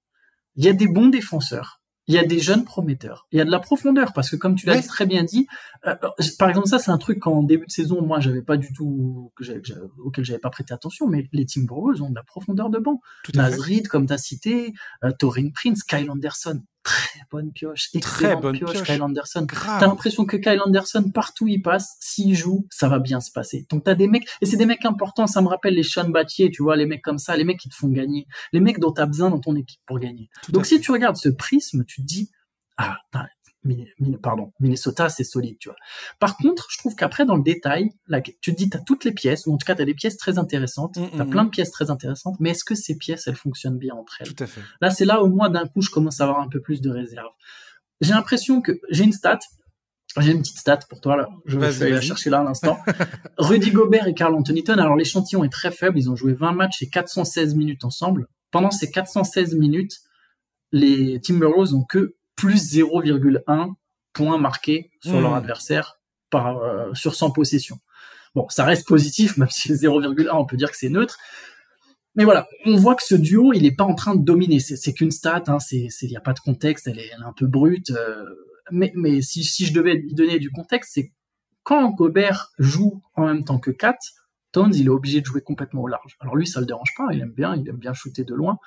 il y a des bons défenseurs. il y a des jeunes prometteurs, il y a de la profondeur parce que comme tu l'as très bien dit, euh, par exemple ça c'est un truc qu'en début de saison moi j'avais pas du tout que j'avais, auquel j'avais pas prêté attention, mais les Timberwolves ont de la profondeur de banc. Nazrid comme tu as cité, euh, Torin Prince, Kyle Anderson, très bonne pioche, très bonne pioche, Kyle Anderson. T'as l'impression que Kyle Anderson partout où il passe, s'il joue, ça va bien se passer. Donc t'as des mecs et c'est des mecs importants, ça me rappelle les Sean Battier, tu vois, les mecs comme ça, les mecs qui te font gagner, les mecs dont t'as besoin dans ton équipe pour gagner. Donc si tu regardes ce prisme, tu te dis ah, pardon, Minnesota, c'est solide, tu vois. Par contre, je trouve qu'après, dans le détail, là, tu te dis, tu as toutes les pièces, ou en tout cas, tu as des pièces très intéressantes, mm, tu as mm, plein mm. de pièces très intéressantes, mais est-ce que ces pièces, elles fonctionnent bien entre elles? Tout à fait. Là, c'est là, au moins, d'un coup, je commence à avoir un peu plus de réserve. J'ai l'impression que j'ai une stat, j'ai une petite stat pour toi, là. Je, vais la chercher là à l'instant. Rudy Gobert et Carl Anthony alors l'échantillon est très faible, ils ont joué 20 matchs et 416 minutes ensemble. Pendant ces 416 minutes, les Timberwolves ont que plus 0,1 points marqués sur leur hmm. adversaire par, euh, sur 100 possessions. Bon, ça reste positif, même si 0,1, on peut dire que c'est neutre. Mais voilà, on voit que ce duo, il n'est pas en train de dominer. C'est qu'une stat, hein, il n'y a pas de contexte, elle est, un peu brute. Euh, mais, mais si, si, je devais lui donner du contexte, c'est quand Gobert joue en même temps que Kat, Towns, il est obligé de jouer complètement au large. Alors lui, ça le dérange pas, il aime bien, il aime bien shooter de loin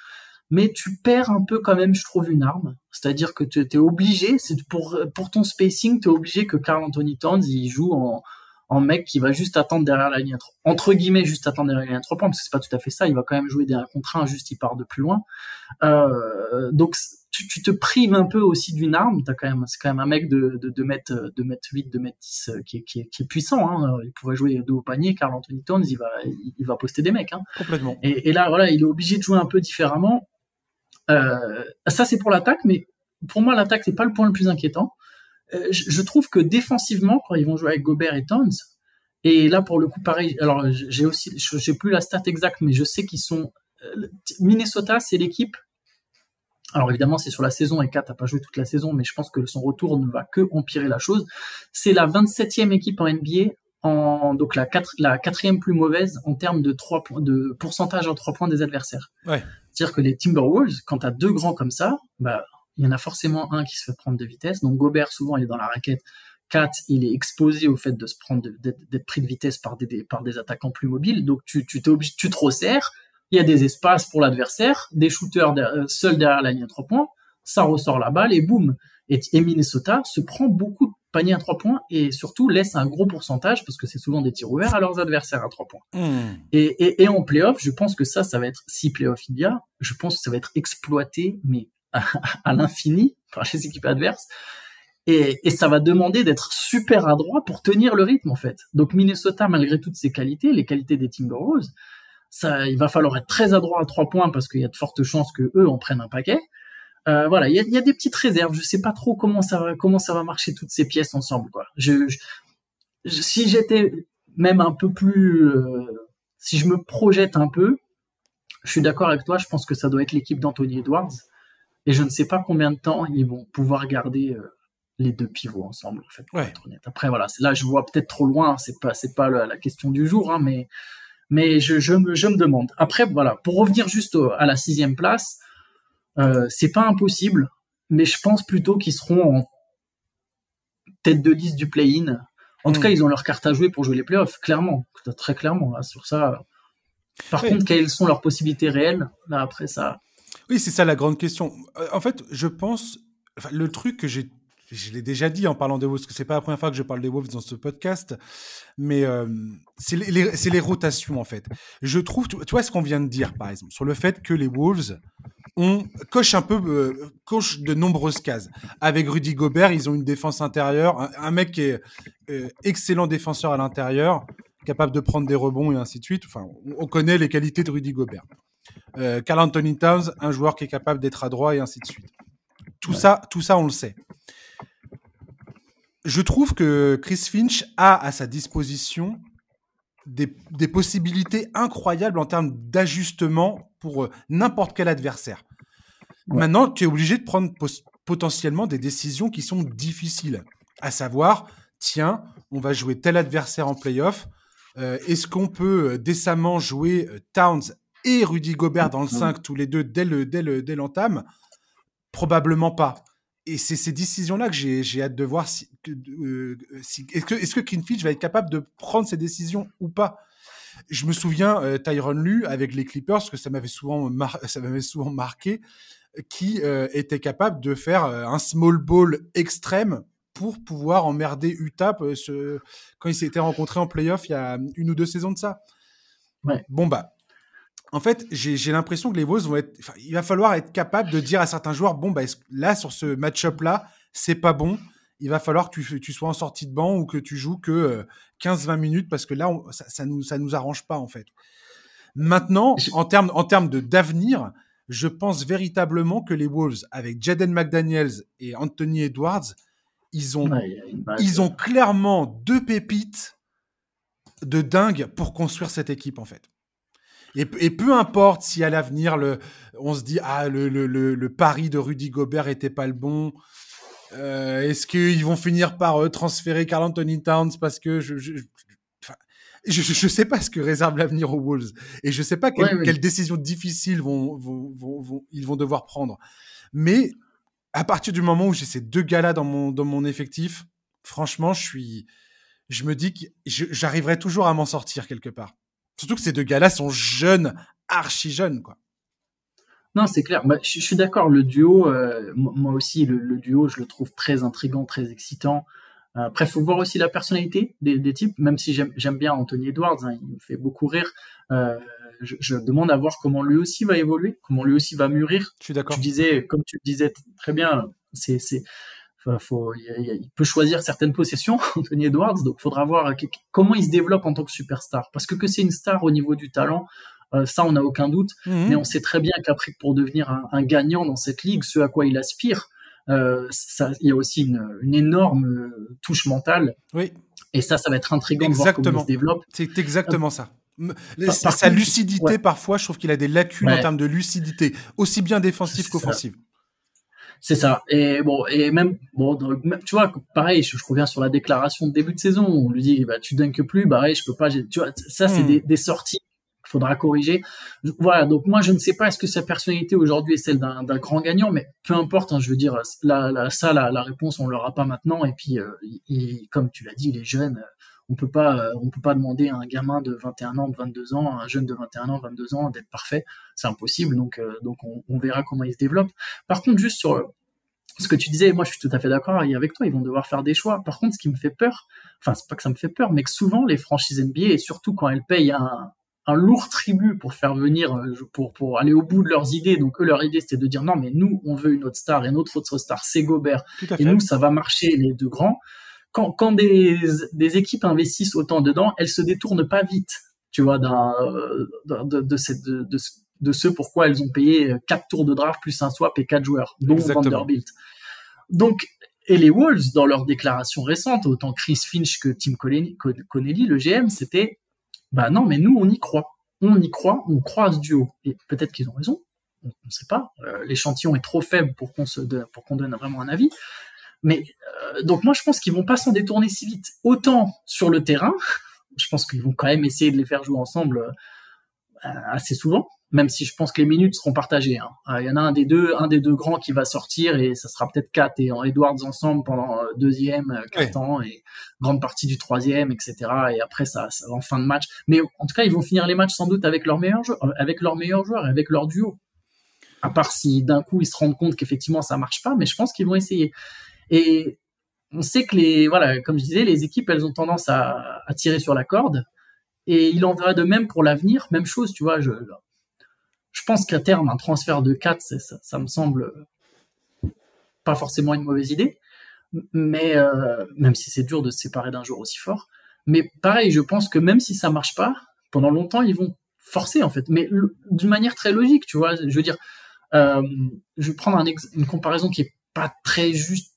mais tu perds un peu quand même, je trouve, une arme. C'est-à-dire que tu es obligé, c'est pour, pour ton spacing, tu es obligé que Carl Anthony Towns, il joue en, en mec qui va juste attendre derrière la ligne 3. Entre guillemets, juste attendre derrière la ligne 3 points, parce que c'est pas tout à fait ça, il va quand même jouer 1 contre 1, juste il part de plus loin. Euh, donc, tu, tu, te prives un peu aussi d'une arme, t'as quand même, c'est quand même un mec de, de, de mètres, de mètres 8, de mètres 10, euh, qui est, qui est, qui est puissant, hein. Il pourrait jouer deux au panier, Carl Anthony Towns, il va, il, va poster des mecs, hein. Complètement. Et, et là, voilà, il est obligé de jouer un peu différemment. Euh, ça, c'est pour l'attaque, mais pour moi, l'attaque, c'est pas le point le plus inquiétant. Euh, je, trouve que défensivement, quand ils vont jouer avec Gobert et Towns, et là, pour le coup, pareil, alors j'ai aussi, je sais plus la stat exacte, mais je sais qu'ils sont. Euh, Minnesota, c'est l'équipe. Alors évidemment, c'est sur la saison et Kat n'a pas joué toute la saison, mais je pense que son retour ne va que empirer la chose. C'est la 27e équipe en NBA, en, donc la, la quatrième plus mauvaise en termes de, 3 de pourcentage en 3 points des adversaires. Ouais. C'est-à-dire que les Timberwolves, quand tu as deux grands comme ça, bah, il y en a forcément un qui se fait prendre de vitesse. Donc Gobert, souvent, il est dans la raquette. Kat, il est exposé au fait de se prendre, d'être pris de vitesse par des, par des attaquants plus mobiles. Donc tu, tu t'es tu te resserres. Il y a des espaces pour l'adversaire, des shooters euh, seuls derrière la ligne à trois points. Ça ressort la balle et boum. Et, et Minnesota se prend beaucoup de panier à trois points et surtout laisse un gros pourcentage, parce que c'est souvent des tirs ouverts, à leurs adversaires à trois points. Hmm. Et, et, et, en playoff, je pense que ça, ça va être, si playoff il y a, je pense que ça va être exploité, mais à, l'infini par les équipes adverses. Et, et ça va demander d'être super adroit pour tenir le rythme, en fait. Donc Minnesota, malgré toutes ses qualités, les qualités des Timberwolves, ça, il va falloir être très adroit à trois points parce qu'il y a de fortes chances que eux en prennent un paquet. Euh, voilà, il y a, y a, des petites réserves. Je sais pas trop comment ça va, comment ça va marcher toutes ces pièces ensemble. Quoi. Je, je, si j'étais même un peu plus, euh, si je me projette un peu, je suis d'accord avec toi. Je pense que ça doit être l'équipe d'Anthony Edwards. Et je ne sais pas combien de temps ils vont pouvoir garder euh, les deux pivots ensemble. En fait, pour être honnête. Après, voilà, là je vois peut-être trop loin. C'est pas, c'est pas la, question du jour, hein, mais mais je, je, me, je me demande. Après, voilà, pour revenir juste à la sixième place. Euh, c'est pas impossible, mais je pense plutôt qu'ils seront en tête de liste du play-in. En tout hmm. cas, ils ont leur carte à jouer pour jouer les playoffs, clairement, très clairement. sur ça. Par contre, quelles sont leurs possibilités réelles Là, après ça? Oui, c'est ça la grande question. Euh, en fait, je pense, le truc que j'ai je l'ai déjà dit en parlant des Wolves, parce que c'est pas la première fois que je parle des Wolves dans ce podcast, mais euh, c'est les, les, rotations en fait. Je trouve, tu, vois ce qu'on vient de dire par exemple, sur le fait que les Wolves ont coche un peu, euh, coche de nombreuses cases. Avec Rudy Gobert, ils ont une défense intérieure, un, mec qui est euh, excellent défenseur à l'intérieur, capable de prendre des rebonds et ainsi de suite. Enfin, on connaît les qualités de Rudy Gobert. Carl Anthony Towns, un joueur qui est capable d'être adroit et ainsi de suite. Tout ça, tout ça, on le sait je trouve que Chris Finch a à sa disposition des, possibilités incroyables en termes d'ajustement pour euh, n'importe quel adversaire. Maintenant, tu es obligé de prendre potentiellement des décisions qui sont difficiles, à savoir, tiens, on va jouer tel adversaire en playoff. Euh, est-ce qu'on peut euh, décemment jouer Towns et Rudy Gobert dans le 5 tous les deux dès l'entame? Probablement pas. Et c'est ces décisions-là que j'ai hâte de voir si, euh, si est-ce que, est-ce que Greenfield va être capable de prendre ces décisions ou pas? Je me souviens euh, Tyron Lu avec les Clippers, parce que ça m'avait souvent, ça m'avait souvent marqué, qui euh, était capable de faire euh, un small ball extrême pour pouvoir emmerder Utah ce, quand ils s'étaient rencontrés en playoff il y a une ou deux saisons de ça. Ouais. Bon bah, en fait, j'ai l'impression que les Wolves vont être. il va falloir être capable de dire à certains joueurs bon, bah, là, sur ce match-up-là, c'est pas bon. Il va falloir que tu, tu, sois en sortie de banc ou que tu joues que 15-20 euh, minutes parce que là, ça, ça, nous, ça nous arrange pas, en fait. Maintenant, en termes en termes d'avenir, je pense véritablement que les Wolves, avec Jaden McDaniels et Anthony Edwards, ils ont, ils ont clairement deux pépites de dingue pour construire cette équipe, en fait. Et, peu importe si à l'avenir, on se dit, ah, le, le, le, pari de Rudy Gobert était pas le bon. Euh, est-ce qu'ils vont finir par euh, transférer Carl Anthony Towns parce que je, je, je, sais pas ce que réserve l'avenir aux Wolves et je sais pas quelles décisions difficiles vont, vont, vont, ils vont devoir prendre. Mais à partir du moment où j'ai ces deux gars-là dans mon, dans mon effectif, franchement, je suis, je me dis que j'arriverai toujours à m'en sortir quelque part. Surtout que ces deux gars-là sont jeunes, archi jeunes, quoi. Non, c'est clair. Bah, je, suis d'accord. Le duo, euh, moi aussi, le, duo, je le trouve très intrigant, très excitant. Euh, après, il faut voir aussi la personnalité des, types. Même si j'aime bien Anthony Edwards, hein, il me fait beaucoup rire. Euh, je, demande à voir comment lui aussi va évoluer, comment lui aussi va mûrir. Je suis d'accord. Tu disais, comme tu le disais très bien, c'est faut, il, peut choisir certaines possessions, Anthony Edwards, donc il faudra voir comment il se développe en tant que superstar. Parce que que c'est une star au niveau du talent, euh, ça on n'a aucun doute, mhm. mais on sait très bien qu'après pour devenir un, gagnant dans cette ligue, ce à quoi il aspire, euh, ça, il y a aussi une, énorme euh, touche mentale. Oui. Et ça, ça va être intriguant de voir comment il se développe. C'est exactement ça. sa lucidité, parfois, je trouve qu'il a des lacunes en termes de lucidité, aussi bien défensive qu'offensive. C'est ça. Et bon, et même, bon, tu vois, pareil, je, reviens sur la déclaration de début de saison. On lui dit, bah, tu que plus, bah, ouais, je peux pas, tu vois, ça, c'est hmm. des, sorties qu'il faudra corriger. Voilà. Donc, moi, je ne sais pas est-ce que sa personnalité aujourd'hui est celle d'un grand gagnant, mais peu importe, hein, je veux dire, la, ça, la, la, réponse, on l'aura pas maintenant. Et puis, euh, comme tu l'as dit, il est jeune on peut pas euh, on peut pas demander à un gamin de 21 ans, de 22 ans, à un jeune de 21 ans, 22 ans d'être parfait, c'est impossible. Donc euh, donc on, verra comment il se développe. Par contre, juste sur ce que tu disais, moi je suis tout à fait d'accord avec toi, ils vont devoir faire des choix. Par contre, ce qui me fait peur, enfin c'est pas que ça me fait peur, mais que souvent les franchises NBA et surtout quand elles payent un, lourd tribut pour faire venir, euh, pour, pour aller au bout de leurs idées. Donc eux, leur idée, c'était de dire non, mais nous, on veut une autre star et notre autre star, c'est Gobert. Et nous, ça va marcher les deux grands quand, quand des, des, équipes investissent autant dedans, elles se détournent pas vite, tu vois, d'un, de, de, cette, de, de, de, ce pourquoi elles ont payé quatre tours de draft plus un swap et quatre joueurs, dont Vanderbilt. Donc, et les Wolves, dans leur déclaration récente, autant Chris Finch que Tim Connelly, le GM, c'était, bah non, mais nous, on y croit. On y croit, on croit à ce duo. Et peut-être qu'ils ont raison, on ne sait pas. Euh, l'échantillon est trop faible pour qu'on se, pour qu'on donne vraiment un avis. Mais euh, donc moi je pense qu'ils vont pas s'en détourner si vite. Autant sur le terrain, je pense qu'ils vont quand même essayer de les faire jouer ensemble euh, assez souvent, même si je pense que les minutes seront partagées. Hein. Euh, il y en a un des deux, un des deux grands qui va sortir et ça sera peut-être Kat et Edwards ensemble pendant deuxième quart temps et grande partie du troisième, etc. Et après ça, ça va en fin de match. Mais en tout cas ils vont finir les matchs sans doute avec leurs meilleurs joueurs, avec leurs meilleurs joueurs, avec leur duo. À part si d'un coup ils se rendent compte qu'effectivement ça marche pas, mais je pense qu'ils vont essayer. Et on sait que les, voilà, comme je disais, les équipes, elles ont tendance à, tirer sur la corde. Et il en va de même pour l'avenir. Même chose, tu vois. Je, je pense qu'à terme, un transfert de 4, ça, me semble pas forcément une mauvaise idée. Mais euh, même si c'est dur de se séparer d'un joueur aussi fort. Mais pareil, je pense que même si ça marche pas, pendant longtemps, ils vont forcer en fait. Mais d'une manière très logique, tu vois. Je veux dire, euh, je vais prendre une comparaison qui est pas très juste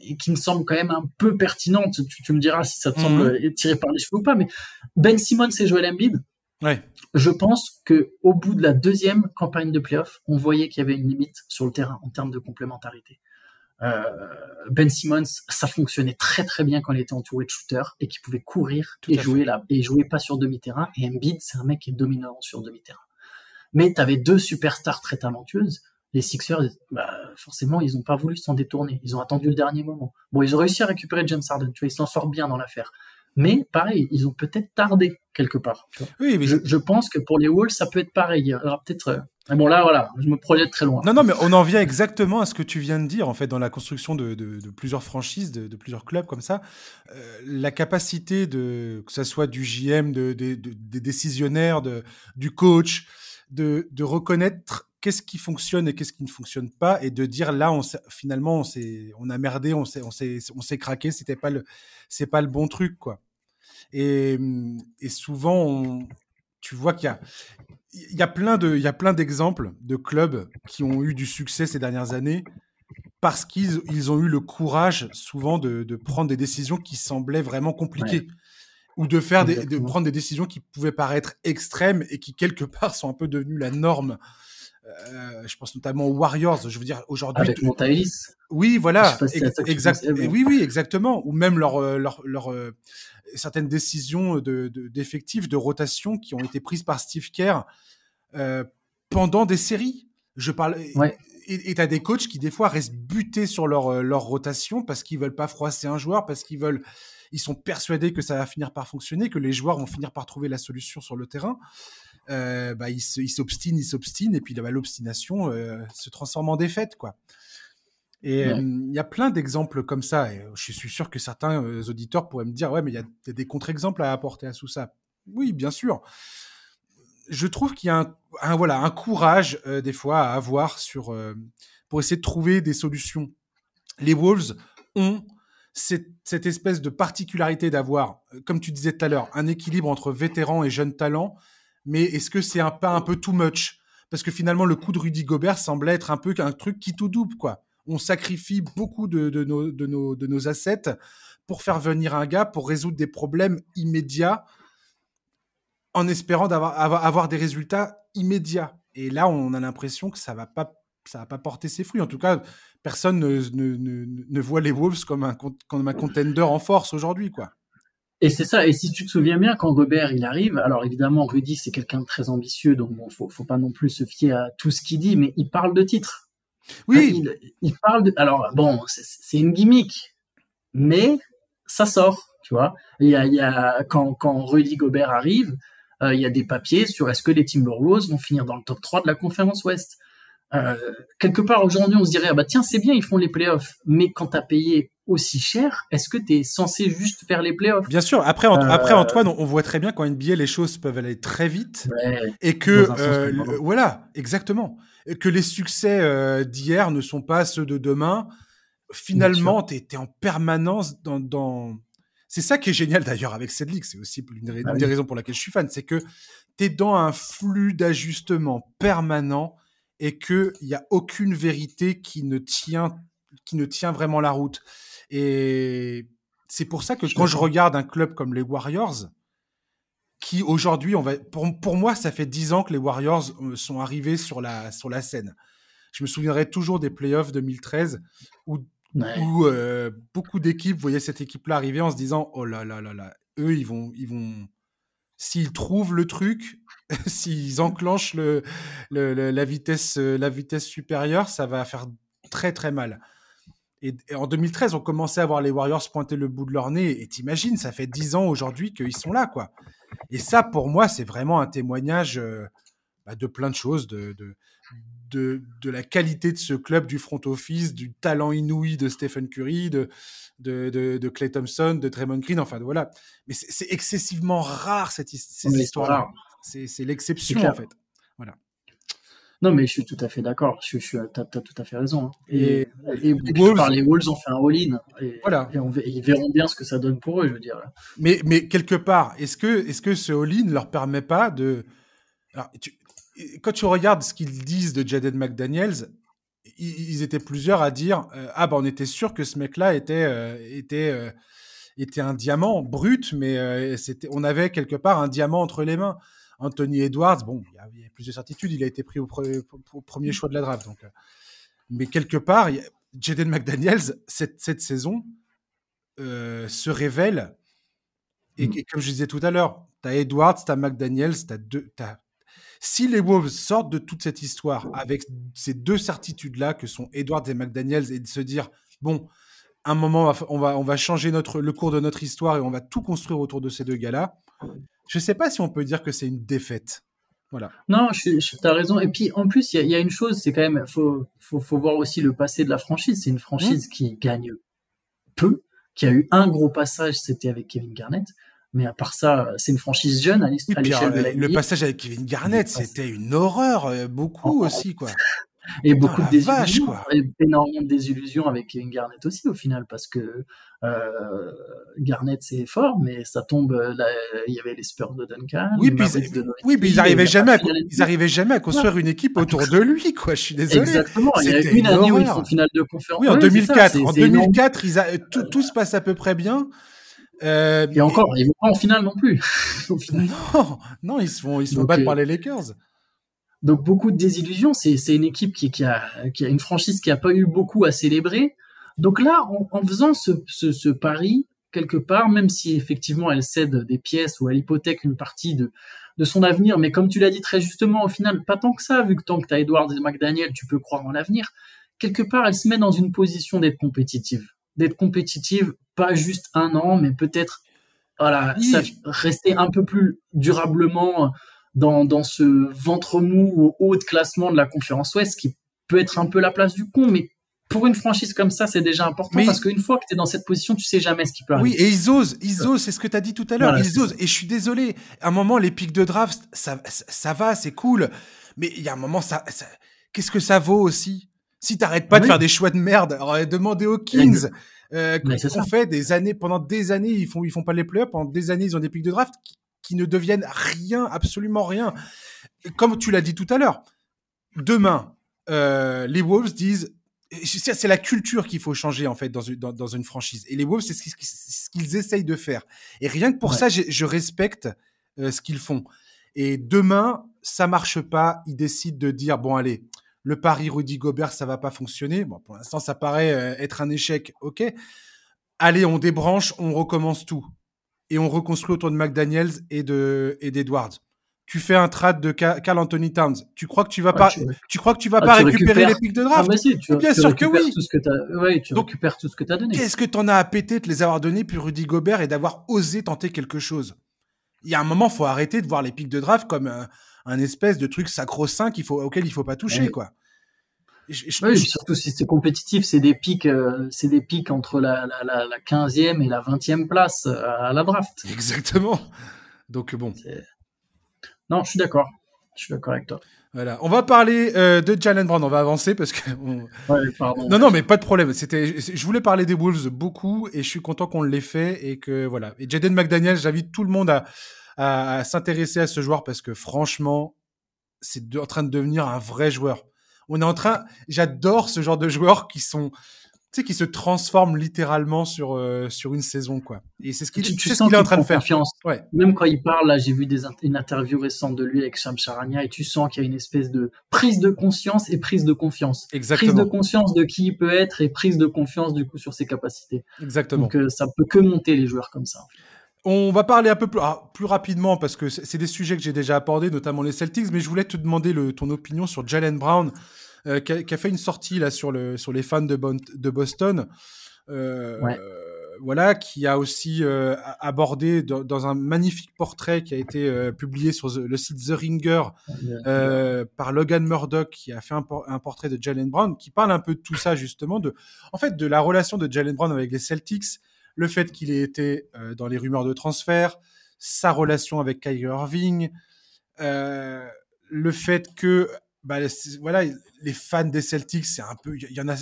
et qui me semble quand même un peu pertinente. Tu, me diras si ça te semble mhm. tiré par les cheveux ou pas, mais Ben Simmons et Joel Embiid. Ouais. Je pense que au bout de la deuxième campagne de playoff, on voyait qu'il y avait une limite sur le terrain en termes de complémentarité. Euh, ben Simmons, ça fonctionnait très très bien quand il était entouré de shooters et qu'il pouvait courir et jouer là et jouer pas sur demi-terrain. Et Embiid, c'est un mec qui est dominant sur demi-terrain. Mais tu avais deux superstars très talentueuses Les Sixers, bah, forcément, ils n'ont pas voulu s'en détourner. Ils ont attendu le dernier moment. Bon, ils ont réussi à récupérer James Harden. Tu vois, ils s'en sortent bien dans l'affaire. Mais pareil, ils ont peut-être tardé quelque part. Oui, mais je, pense que pour les Wolves, ça peut être pareil. Alors peut-être. Euh, bon là, voilà, je me projette très loin. Non, non, mais on en vient exactement à ce que tu viens de dire en fait dans la construction de, plusieurs franchises, de, plusieurs clubs comme ça. Euh, la capacité de que ce soit du JM, des décisionnaires, du coach, de, reconnaître qu'est-ce qui fonctionne et qu'est-ce qui ne fonctionne pas et de dire là on finalement on s'est on a merdé on s'est on craqué c'était pas le c'est pas le bon truc quoi. Et, et souvent tu vois qu'il y a il y a plein de il y a plein d'exemples de clubs qui ont eu du succès ces dernières années parce qu'ils ils ont eu le courage souvent de, de, prendre des décisions qui semblaient vraiment compliquées ou de faire des, de prendre des décisions qui pouvaient paraître extrêmes et qui quelque part sont un peu devenues la norme euh, je pense notamment aux Warriors. Je veux dire aujourd'hui. Avec Montaïs. Oui, voilà. exact. Oui, oui, exactement. Ou même leur, euh, leur, leur euh, certaines décisions de, d'effectifs, de, rotation qui ont été prises par Steve Kerr pendant des séries. Je parle. Et tu as des coachs qui des fois restent butés sur leur, leur rotation parce qu'ils veulent pas froisser un joueur, parce qu'ils veulent, ils sont persuadés que ça va finir par fonctionner, que les joueurs vont finir par trouver la solution sur le terrain. Euh, bah, il s'obstine, il s'obstine, et puis bah, l'obstination euh, se transforme en défaite, quoi. Et euh, il y a plein d'exemples comme ça. Et je suis sûr que certains auditeurs pourraient me dire, ouais, mais il y, a des contre-exemples à apporter à tout ça. Oui, bien sûr. Je trouve qu'il y a un, voilà, un courage des fois à avoir sur, pour essayer de trouver des solutions. Les Wolves ont cette, cette espèce de particularité d'avoir, comme tu disais tout à l'heure, un équilibre entre vétérans et jeunes talents mais est-ce que c'est un pas un peu too much? Parce que finalement, le coup de Rudy Gobert semblait être un peu un truc qui tout double, quoi. On sacrifie beaucoup de, nos, de, assets pour faire venir un gars pour résoudre des problèmes immédiats en espérant avoir, des résultats immédiats. Et là, on a l'impression que ça va pas ça va pas porter ses fruits. En tout cas, personne ne, ne, ne, voit les Wolves comme un, comme un contender en force aujourd'hui, quoi. Et c'est ça. Et si tu te souviens bien, quand Gobert il arrive, alors évidemment Rudy c'est quelqu'un de très ambitieux, donc bon, faut, faut pas non plus se fier à tout ce qu'il dit, mais il parle de titre. Oui. il, parle de. Alors bon, c'est une gimmick, mais ça sort, tu vois. Il y a, il y a quand quand Rudy Gobert arrive, euh, il y a des papiers sur est-ce que les Timberwolves vont finir dans le top 3 de la conférence Ouest. Euh, quelque part aujourd'hui, on se dirait ah bah tiens c'est bien ils font les playoffs, mais quand t'as payé aussi cher, est-ce que tu es censé juste faire les playoffs? Bien sûr. Après, après euh, Antoine, on, voit très bien qu'en NBA, les choses peuvent aller très vite et que euh, voilà, exactement, que les succès euh, d'hier ne sont pas ceux de demain. Finalement, tu es, en permanence dans, dans... C'est ça qui est génial d'ailleurs avec cette ligue. C'est aussi une, des, raisons pour laquelle je suis fan. C'est que tu es dans un flux d'ajustement permanent et qu'il n'y a aucune vérité qui ne tient qui ne tient vraiment la route. Et c'est pour ça que quand je regarde un club comme les Warriors, qui aujourd'hui, on va, pour, pour, moi, ça fait dix ans que les Warriors euh, sont arrivés sur la, sur la scène. Je me souviendrai toujours des playoffs 2013 où, où euh, beaucoup d'équipes voyaient cette équipe-là arriver en se disant Oh là là là là, eux, ils vont. Ils vont S'ils trouvent le truc, s'ils enclenchent le, le, la, vitesse, euh, la vitesse supérieure, ça va faire très très mal. Et, en 2013, on commençait à voir les Warriors pointer le bout de leur nez. Et t'imagines, ça fait 10 ans aujourd'hui qu'ils sont là, quoi. Et ça, pour moi, c'est vraiment un témoignage euh, bah, de plein de choses, de, de, de, la qualité de ce club, du front office, du talent inouï de Stephen Curry, de, de, de, Clay Thompson, de Draymond Green, enfin voilà. Mais c'est excessivement rare cette, ces histoires-là. C'est l'exception, en fait. Voilà. Non, mais je suis tout à fait d'accord. Je, je, t'as, as tout à fait raison. Hein. Et, et, les, Wolves, les Wolves ont fait un all-in. Et, voilà. Et, ils verront bien ce que ça donne pour eux, je veux dire. Mais, mais quelque part, est-ce que, est-ce que ce all-in leur permet pas de. Alors, quand tu regardes ce qu'ils disent de Jaden McDaniels, ils, étaient plusieurs à dire euh, Ah, bah, on était sûr que ce mec-là était, euh, était, euh, était un diamant brut, mais c'était, on avait quelque part un diamant entre les mains. Anthony Edwards, bon, il y, a, plus de certitude, il a été pris au, premier choix de la draft. Donc, euh, mais quelque part, Jaden McDaniels, cette, cette saison, euh, se révèle. Et, mm. comme je disais tout à l'heure, tu as Edwards, tu as McDaniels, tu as, Si les Wolves sortent de toute cette histoire avec ces deux certitudes-là que sont Edwards et McDaniels et de se dire, bon, un moment, on va, on va changer notre, le cours de notre histoire et on va tout construire autour de ces deux gars-là, je ne sais pas si on peut dire que c'est une défaite. Voilà. Non, tu as raison. Et puis en plus, il y, a une chose, c'est quand même, faut, faut, faut, voir aussi le passé de la franchise. C'est une franchise mmh. qui gagne peu, qui a eu un gros passage, c'était avec Kevin Garnett. Mais à part ça, c'est une franchise jeune à l'échelle de la Le passage avec Kevin Garnett, c'était une horreur, euh, beaucoup oh, aussi, quoi. Et beaucoup de désillusions, énormément de désillusions avec Kevin Garnett aussi au final, parce que euh, Garnett c'est fort, mais ça tombe. Euh, il y avait les Spurs de Duncan. Oui, puis, oui, ils n'arrivaient jamais, à, ils arrivaient jamais à construire une équipe autour de lui, quoi. Je suis désolé. Exactement. Il y a une, année où ils font finale de conférence. Oui, en 2004. en 2004, ils a, tout, tout, se passe à peu près bien. Euh, et encore, ils vont pas en finale non plus. non, non, ils se font, ils se font battre par les Lakers. Donc beaucoup de désillusions. C'est une équipe qui, qui, a, qui a une franchise qui a pas eu beaucoup à célébrer. Donc là, en, faisant ce, ce, ce, pari, quelque part, même si effectivement elle cède des pièces ou elle hypothèque une partie de, de son avenir, mais comme tu l'as dit très justement, au final, pas tant que ça, vu que tant que tu as Edwards et McDaniel, tu peux croire en l'avenir. Quelque part, elle se met dans une position d'être compétitive. D'être compétitive, pas juste un an, mais peut-être voilà, rester un peu plus durablement dans, dans ce ventre mou au haut de classement de la conférence Ouest, qui peut être un peu la place du con, mais pour une franchise comme ça, c'est déjà important parce qu'une fois que tu es dans cette position, tu sais jamais ce qui peut arriver. Oui, et ils osent, ils osent, c'est ce que tu as dit tout à l'heure, ils osent. Et je suis désolé, à un moment, les pics de draft, ça, ça, va, c'est cool, mais il y a un moment, ça, qu'est-ce que ça vaut aussi? Si t'arrêtes pas de faire des choix de merde, alors demandez aux Kings. Euh, qu'on fait des années, pendant des années, ils font, ils font pas les playoffs, pendant des années, ils ont des pics de draft qui ne deviennent rien, absolument rien. comme tu l'as dit tout à l'heure, demain, euh, les Wolves disent c'est la culture qu'il faut changer en fait dans une, dans, une franchise. Et les Wolves, c'est ce qu'ils essayent de faire. Et rien que pour ça, je respecte euh, ce qu'ils font. Et demain, ça marche pas. Ils décident de dire bon allez, le pari Rudy Gobert, ça va pas fonctionner. Bon, pour l'instant, ça paraît euh, être un échec. Ok. Allez, on débranche, on recommence tout et on reconstruit autour de McDaniels et de et d'Edwards. Tu fais un trade de Carl Anthony Towns. Tu crois que tu vas pas, tu, crois que tu vas ah, pas récupérer les pics de draft? Ah, Bien sûr que oui. Tout ce que as... tu Donc, récupères tout ce que tu as donné. Qu'est-ce que tu en as à péter de les avoir donnés puis Rudy Gobert et d'avoir osé tenter quelque chose? Il y a un moment, faut arrêter de voir les pics de draft comme un, espèce de truc sacro-saint qu'il faut auquel il faut pas toucher, quoi oui, surtout si c'est compétitif, c'est des pics, euh, c'est des pics entre la, la, la, 15e et la 20e place euh, à la draft. Exactement. Donc bon. Non, je suis d'accord. Je suis d'accord avec toi. Voilà. On va parler euh, de Jalen Brown. On va avancer parce que. Ouais, pardon. Non, non, mais pas de problème. C'était, je voulais parler des Wolves beaucoup et je suis content qu'on l'ait fait et que voilà. Et Jaden McDaniel, j'invite tout le monde à, à, à s'intéresser à ce joueur parce que franchement, c'est en train de devenir un vrai joueur on est en train. J'adore ce genre de joueurs qui sont, tu sais, qui se transforment littéralement sur euh, sur une saison, quoi. Et c'est ce qu'il est en train de faire. Confiance. Ouais. Même quand il parle, là, j'ai vu des une interview récente de lui avec Sham Charania, et tu sens qu'il y a une espèce de prise de conscience et prise de confiance. Exactement. Prise de conscience de qui il peut être et prise de confiance du coup sur ses capacités. Exactement. Donc euh, ça peut que monter les joueurs comme ça. On va parler un peu plus, ah, plus rapidement parce que c'est des sujets que j'ai déjà abordés, notamment les Celtics, mais je voulais te demander le, ton opinion sur Jalen Brown, euh, qui, a, fait une sortie là sur, le, sur les fans de, de Boston. Euh, voilà, qui a aussi euh, abordé dans, un magnifique portrait qui a été publié sur le site The Ringer par Logan Murdoch, qui a fait un, un, portrait de Jalen Brown, qui parle un peu de tout ça justement, de, en fait, de la relation de Jalen Brown avec les Celtics, le fait qu'il ait été euh, dans les rumeurs de transfert, sa relation avec Kyrie Irving, euh, le fait que bah, voilà, les fans des Celtics, c'est un peu, il y, en a,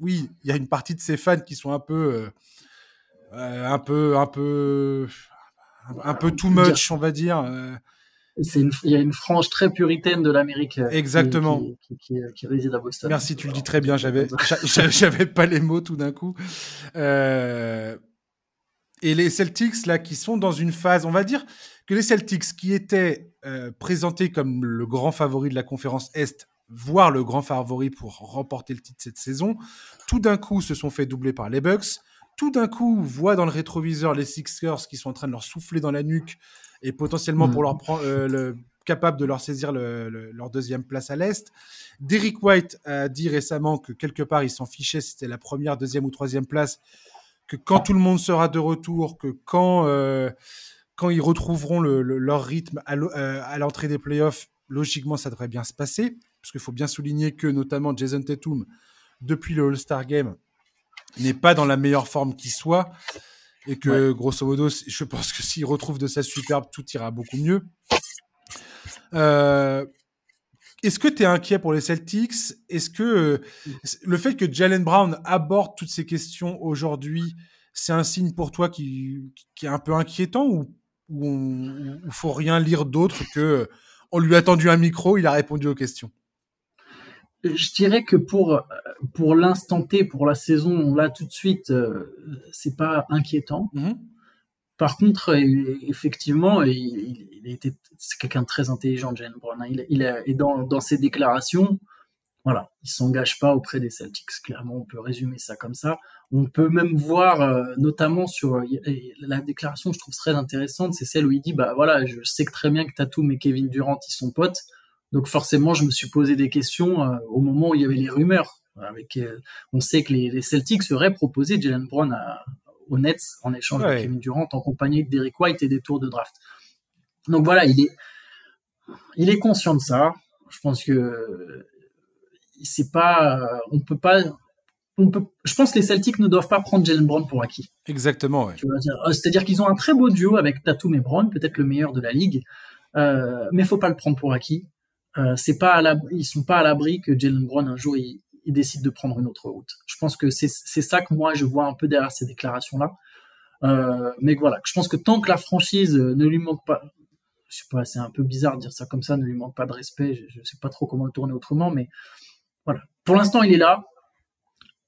oui, il y a une partie de ces fans qui sont un peu, euh, un peu, un peu, un, peu too much, on va dire il y a une frange très puritaine de l'Amérique euh, Exactement. Qui, qui, réside à Boston. Merci, tu le dis très bien. J'avais, j'avais pas les mots tout d'un coup. Euh, et les Celtics là, qui sont dans une phase, on va dire que les Celtics qui étaient euh, présentés comme le grand favori de la conférence Est, voire le grand favori pour remporter le titre cette saison, tout d'un coup se sont fait doubler par les Bucks. Tout d'un coup, voient dans le rétroviseur les Sixers qui sont en train de leur souffler dans la nuque et potentiellement pour mm. leur prendre, euh, capable de leur saisir leur deuxième place à l'Est. Derrick White a dit récemment que quelque part, il s'en fichait, c'était la première, deuxième ou troisième place, que quand tout le monde sera de retour, que quand, euh, quand ils retrouveront leur rythme euh, à l'entrée des playoffs, logiquement, ça devrait bien se passer. Parce qu'il faut bien souligner que, notamment, Jason Tatum, depuis le All-Star Game, n'est pas dans la meilleure forme qui soit. Et que, grosso modo, je pense que s'il retrouve de sa superbe, tout ira beaucoup mieux. Euh, est-ce que tu es inquiet pour les Celtics? Est-ce que euh, le fait que Jalen Brown aborde toutes ces questions aujourd'hui, c'est un signe pour toi qui, est un peu inquiétant ou il ne faut rien lire d'autre que on lui a tendu un micro, il a répondu aux questions? Je dirais que pour pour l'instant T, pour la saison là tout de suite, euh, c'est pas inquiétant. Mmh par contre, effectivement, il, était, c'est quelqu'un de très intelligent, Jalen Brown. Hein. Il, il et dans, dans ses déclarations, voilà, il s'engage pas auprès des Celtics. Clairement, on peut résumer ça comme ça. On peut même voir, euh, notamment sur la déclaration, je trouve très intéressante, c'est celle où il dit, bah voilà, je sais que très bien que Tatum et Kevin Durant ils sont potes, donc forcément, je me suis posé des questions euh, au moment où il y avait les rumeurs. Avec, euh, on sait que les, les Celtics seraient proposés Jalen Brown à, aux Nets en échange de Kevin Durant en compagnie de Derek White et des tours de draft. Donc voilà, il est, il est conscient de ça. Je pense que c'est pas, on peut pas, on peut, je pense que les Celtics ne doivent pas prendre Jalen Brown pour acquis. Exactement, ouais. Euh, c'est-à-dire qu'ils ont un très beau duo avec Tatum et Brown, peut-être le meilleur de la ligue, euh, mais faut pas le prendre pour acquis. Euh, c'est pas à ils sont pas à l'abri que Jalen Brown un jour il, il décide de prendre une autre route. Je pense que c'est ça que moi je vois un peu derrière ces déclarations-là. Euh, mais voilà, je pense que tant que la franchise ne lui manque pas, je sais pas, c'est un peu bizarre de dire ça comme ça, ne lui manque pas de respect, je, je sais pas trop comment le tourner autrement, mais voilà. Pour l'instant, il est là.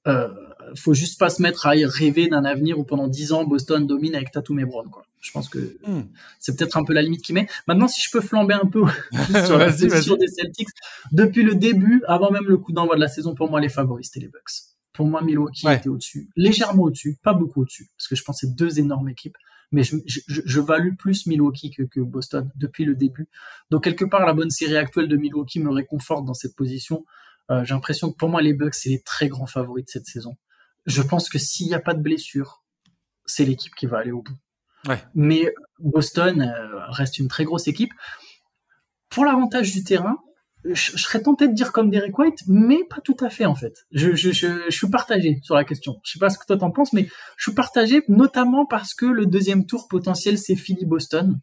Euh, faut juste pas se mettre à rêver d'un avenir où pendant 10 ans Boston domine avec Tatum et Brown quoi. Je pense que hmm. c'est peut-être un peu la limite qui met. Maintenant si je peux flamber un peu sur la sur des Celtics depuis le début, avant même le coup d'envoi de la saison pour moi les favoris c'était les Bucks. Pour moi Milwaukee était au-dessus, légèrement au-dessus, pas beaucoup au-dessus parce que je c'est deux énormes équipes mais je, je, je, value plus Milwaukee que, que Boston depuis le début. Donc quelque part la bonne série actuelle de Milwaukee me réconforte dans cette position. Euh, j'ai l'impression que pour moi, les Bucks, c'est les très grands favoris de cette saison. Je pense que s'il n'y a pas de blessure, c'est l'équipe qui va aller au bout. Ouais. Mais Boston euh, reste une très grosse équipe. Pour l'avantage du terrain, je, serais tenté de dire comme Derek White, mais pas tout à fait en fait. Je, je, je, je suis partagé sur la question. Je sais pas ce que toi t'en penses, mais je suis partagé notamment parce que le deuxième tour potentiel c'est Philly Boston.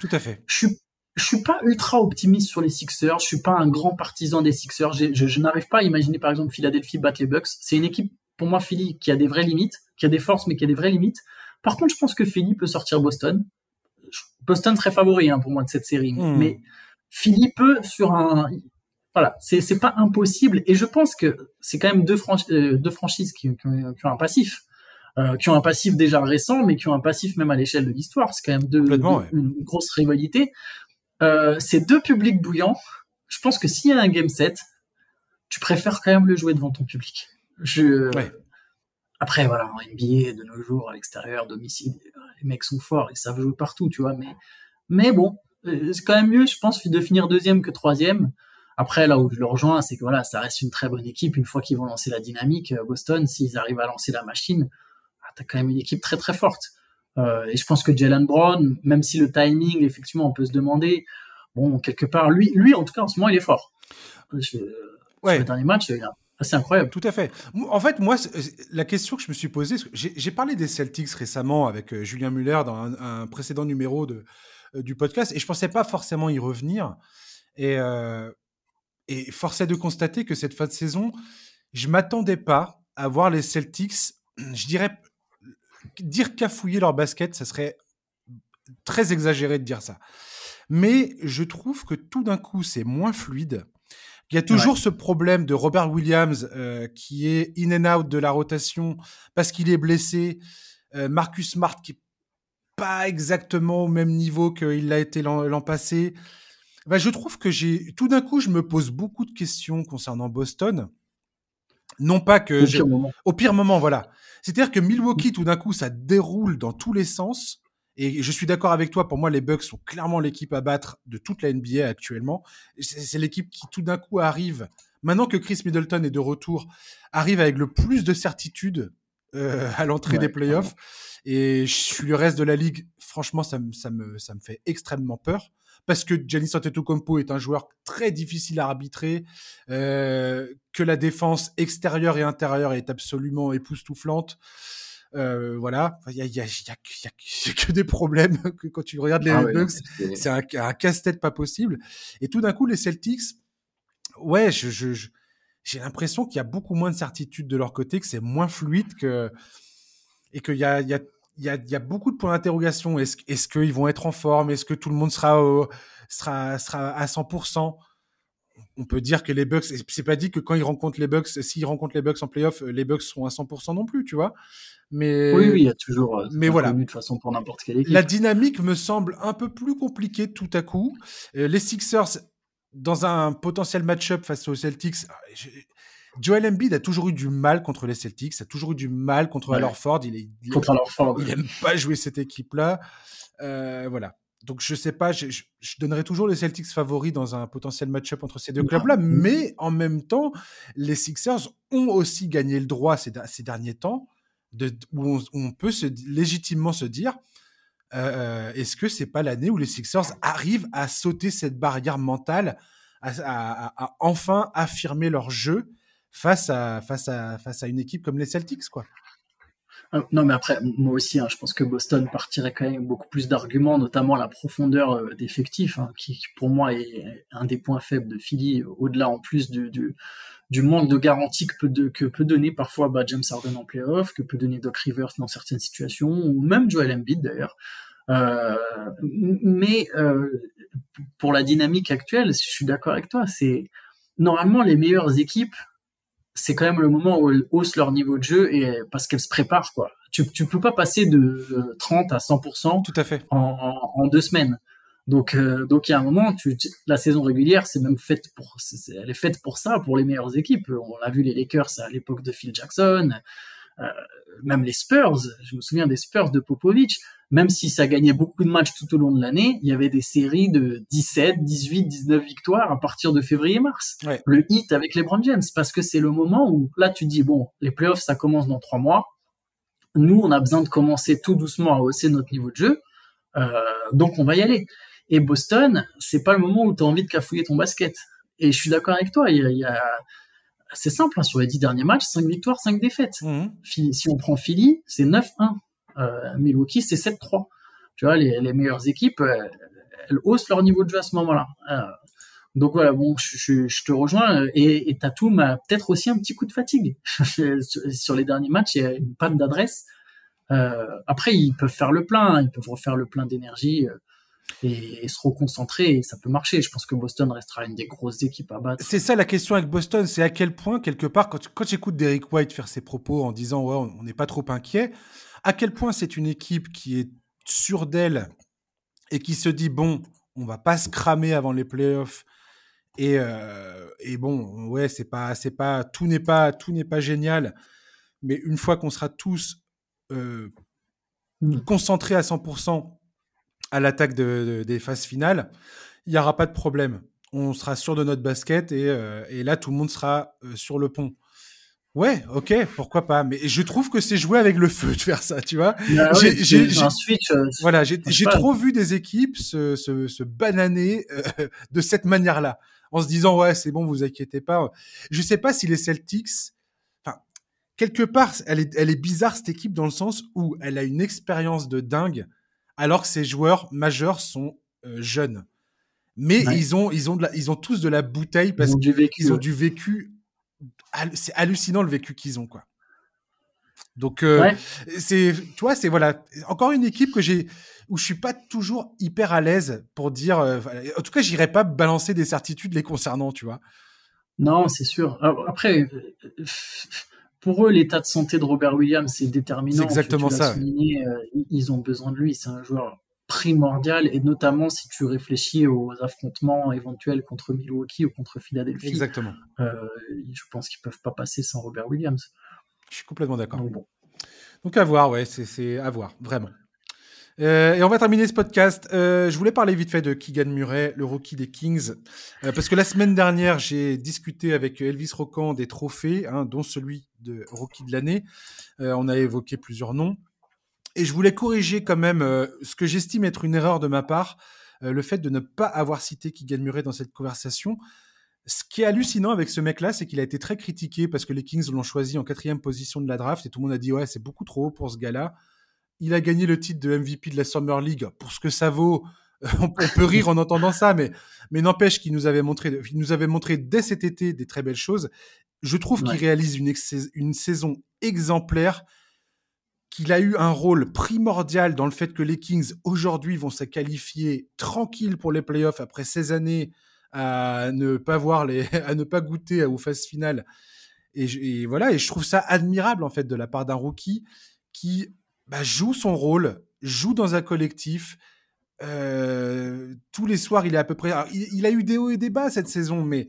Tout à fait. Je suis je suis pas ultra optimiste sur les Sixers. Je suis pas un grand partisan des Sixers. Je, je, n'arrive pas à imaginer par exemple Philadelphie battre les Bucks. C'est une équipe pour moi Philly qui a des vraies limites, qui a des forces mais qui a des vraies limites. Par contre, je pense que Philly peut sortir Boston. Boston très favori hein, pour moi de cette série, hmm. mais Philly peut sur un voilà, c'est c'est pas impossible et je pense que c'est quand même deux, euh, deux franchises qui, qui, ont, un passif. Euh, qui ont un passif déjà récent, mais qui ont un passif même à l'échelle de l'histoire. C'est quand même deux, une grosse rivalité. Euh, ces deux publics bouillants, je pense que s'il y a un game set, tu préfères quand même le jouer devant ton public. Je... Après, voilà, en NBA, de nos jours, à l'extérieur, domicile, les mecs sont forts, ils savent jouer partout, tu vois, mais, mais bon, euh, c'est quand même mieux, je pense, de finir deuxième que troisième. Après, là où je le rejoins, c'est que voilà, ça reste une très bonne équipe. Une fois qu'ils vont lancer la dynamique, euh, Boston, s'ils arrivent à lancer la machine, ah, t'as quand même une équipe très très forte. Euh, et je pense que Jalen Brown, même si le timing, effectivement, on peut se demander, bon, quelque part, lui, lui en tout cas, en ce moment, il est fort. Je, ouais. le dernier match, il assez incroyable. Tout à fait. En fait, moi, la question que je me suis posée, j'ai parlé des Celtics récemment avec euh, Julien Muller dans un, précédent numéro de, euh, du podcast, et je pensais pas forcément y revenir. Et, et force est de constater que cette fin de saison, je m'attendais pas à voir les Celtics, je dirais dire cafouiller leur basket, ça serait très exagéré de dire ça. Mais je trouve que tout d'un coup, c'est moins fluide. Il y a toujours ce problème de Robert Williams euh, qui est in and out de la rotation parce qu'il est blessé. Euh, Marcus Smart qui est pas exactement au même niveau qu'il l'a été l'an passé. Ben, je trouve que j'ai tout d'un coup, je me pose beaucoup de questions concernant Boston. Non pas que au pire moment. Au pire moment, voilà. C'est-à-dire que Milwaukee, tout d'un coup, ça déroule dans tous les sens. Et je suis d'accord avec toi. Pour moi, les Bucks sont clairement l'équipe à battre de toute la NBA actuellement. C'est l'équipe qui tout d'un coup arrive. Maintenant que Chris Middleton est de retour, arrive avec le plus de certitude euh, à l'entrée des playoffs. Et je suis le reste de la ligue. Franchement, ça, me, ça, me, ça me fait extrêmement peur parce que Giannis Antetokounmpo est un joueur très difficile à arbitrer, euh, que la défense extérieure et intérieure est absolument époustouflante. Euh, voilà, il y a, y, a, y, a, y a, que des problèmes quand tu regardes les ah Bucks. c'est un, un casse-tête pas possible. Et tout d'un coup, les Celtics, ouais, je, je, j'ai l'impression qu'il y a beaucoup moins de certitude de leur côté, que c'est moins fluide que et qu'il y a, y a il y a, y a, beaucoup de points d'interrogation. Est-ce est qu'ils vont être en forme? Est-ce que tout le monde sera, sera, sera à 100% On peut dire que les Bucks, c'est pas dit que quand ils rencontrent les Bucks, s'ils rencontrent les Bucks en playoff, les Bucks seront à 100% non plus, tu vois? Mais oui, oui, il y a toujours. Euh, mais voilà. De façon, pour n'importe quelle équipe. La dynamique me semble un peu plus compliquée tout à coup. Euh, les Sixers, dans un potentiel match-up face aux Celtics, Joel Embiid a toujours eu du mal contre les Celtics, a toujours eu du mal contre ouais. Il, est, il, contre il aime pas jouer cette équipe-là. Euh, voilà. Donc je sais pas, je, je, donnerais toujours les Celtics favoris dans un potentiel match-up entre ces deux clubs-là, mais en même temps, les Sixers ont aussi gagné le droit ces, ces derniers temps, de, où, on, où, on, peut se, légitimement se dire, euh, est-ce que c'est pas l'année où les Sixers arrivent à sauter cette barrière mentale, à, à, à enfin affirmer leur jeu face à, face à, face à une équipe comme les Celtics, quoi. Ah, non, mais après, moi aussi, hein, je pense que Boston partirait quand même beaucoup plus d'arguments, notamment la profondeur euh, d'effectifs, hein, qui, pour moi est un des points faibles de Philly, au-delà en plus du, du, manque de garantie que peut, que peut donner parfois bah, James Harden en playoff, que peut donner Doc Rivers dans certaines situations, ou même Joel Embiid d'ailleurs. Euh, mais euh, pour la dynamique actuelle, je suis d'accord avec toi, c'est normalement les meilleures équipes c'est quand même le moment où elles haussent leur niveau de jeu et parce qu'elles se préparent quoi. Tu tu peux pas passer de 30 à 100% tout à fait en, en, en deux semaines. Donc euh, donc il y a un moment tu, la saison régulière c'est même faite pour elle est faite pour ça pour les meilleures équipes. On a vu les Lakers à l'époque de Phil Jackson, euh, même les Spurs, je me souviens des Spurs de Popovich, même si ça gagnait beaucoup de matchs tout au long de l'année, il y avait des séries de 17, 18, 19 victoires à partir de février-mars. Ouais. Le hit avec les Brand James, parce que c'est le moment où là tu dis bon, les playoffs ça commence dans trois mois. Nous, on a besoin de commencer tout doucement à hausser notre niveau de jeu, euh, donc on va y aller. Et Boston, c'est pas le moment où tu as envie de cafouiller ton basket. Et je suis d'accord avec toi, il y a, il y a c'est simple, hein, sur les dix derniers matchs, 5 victoires, 5 défaites. Mmh. Si on prend Philly, c'est 9-1. Euh, Milwaukee, c'est 7-3. Tu vois, les, les meilleures équipes, elles, elles, haussent leur niveau de jeu à ce moment-là. Euh, donc voilà, bon, je, je, je te rejoins. Et, et Tatum a peut-être aussi un petit coup de fatigue. sur les derniers matchs, il y a une panne d'adresse. Euh, après, ils peuvent faire le plein, hein, ils peuvent refaire le plein d'énergie euh, et, et, se reconcentrer et ça peut marcher. Je pense que Boston restera une des grosses équipes à battre. C'est ça la question avec Boston, c'est à quel point, quelque part, quand, quand j'écoute Derek White faire ses propos en disant ouais, on n'est pas trop inquiet, à quel point c'est une équipe qui est sûre d'elle et qui se dit bon, on va pas se cramer avant les playoffs. Et, euh, et bon, ouais, c'est pas, c'est pas, tout n'est pas, tout n'est pas génial. Mais une fois qu'on sera tous euh, mmh. concentrés à 100% à l'attaque de, de, des phases finales, il n'y aura pas de problème. On sera sûr de notre basket et, euh, et là, tout le monde sera euh, sur le pont. Ouais, ok, pourquoi pas. Mais je trouve que c'est jouer avec le feu de faire ça, tu vois. Ah j'ai. Euh, voilà, j'ai trop vu des équipes se, se, se bananer euh, de cette manière-là, en se disant ouais, c'est bon, vous inquiétez pas. Je sais pas si les Celtics, enfin, quelque part, elle est, elle est bizarre cette équipe dans le sens où elle a une expérience de dingue, alors que ses joueurs majeurs sont euh, jeunes. Mais ouais. ils ont, ils ont, de la, ils ont tous de la bouteille parce qu'ils ont du vécu c'est hallucinant le vécu qu'ils ont quoi. Donc euh, ouais. c'est tu vois c'est voilà encore une équipe que j'ai où je suis pas toujours hyper à l'aise pour dire euh, en tout cas j'irai pas balancer des certitudes les concernant tu vois. Non c'est sûr après pour eux l'état de santé de Robert Williams c'est déterminant. C'est exactement tu, tu ça. Souligné, euh, ils ont besoin de lui c'est un joueur primordial et notamment si tu réfléchis aux affrontements éventuels contre Milwaukee ou contre Philadelphie. Exactement. Euh, je pense qu'ils peuvent pas passer sans Robert Williams. Je suis complètement d'accord. Bon. Donc à voir, ouais, c'est à voir, vraiment. Euh, et on va terminer ce podcast. Euh, je voulais parler vite fait de Keegan Murray, le rookie des Kings, euh, parce que la semaine dernière, j'ai discuté avec Elvis Rocan des trophées, hein, dont celui de rookie de l'année. on a évoqué plusieurs noms. Et je voulais corriger quand même ce que j'estime être une erreur de ma part, le fait de ne pas avoir cité Keegan Murray dans cette conversation. Ce qui est hallucinant avec ce mec-là, c'est qu'il a été très critiqué parce que les Kings l'ont choisi en quatrième position de la draft et tout le monde a dit ouais c'est beaucoup trop haut pour ce gars-là. Il a gagné le titre de MVP de la Summer League. Pour ce que ça vaut, on peut rire en entendant ça, mais, mais n'empêche qu'il nous avait montré, il nous avait montré dès cet été des très belles choses. Je trouve qu'il réalise une, une saison exemplaire, qu'il a eu un rôle primordial dans le fait que les Kings aujourd'hui vont se qualifier tranquille pour les playoffs après 16 années à ne pas voir les, à ne pas goûter aux phases finales. Et, et, voilà, et je trouve ça admirable en fait de la part d'un rookie qui bah, joue son rôle, joue dans un collectif. Euh, tous les soirs, il est à peu près. il, a eu des hauts et des bas cette saison, mais,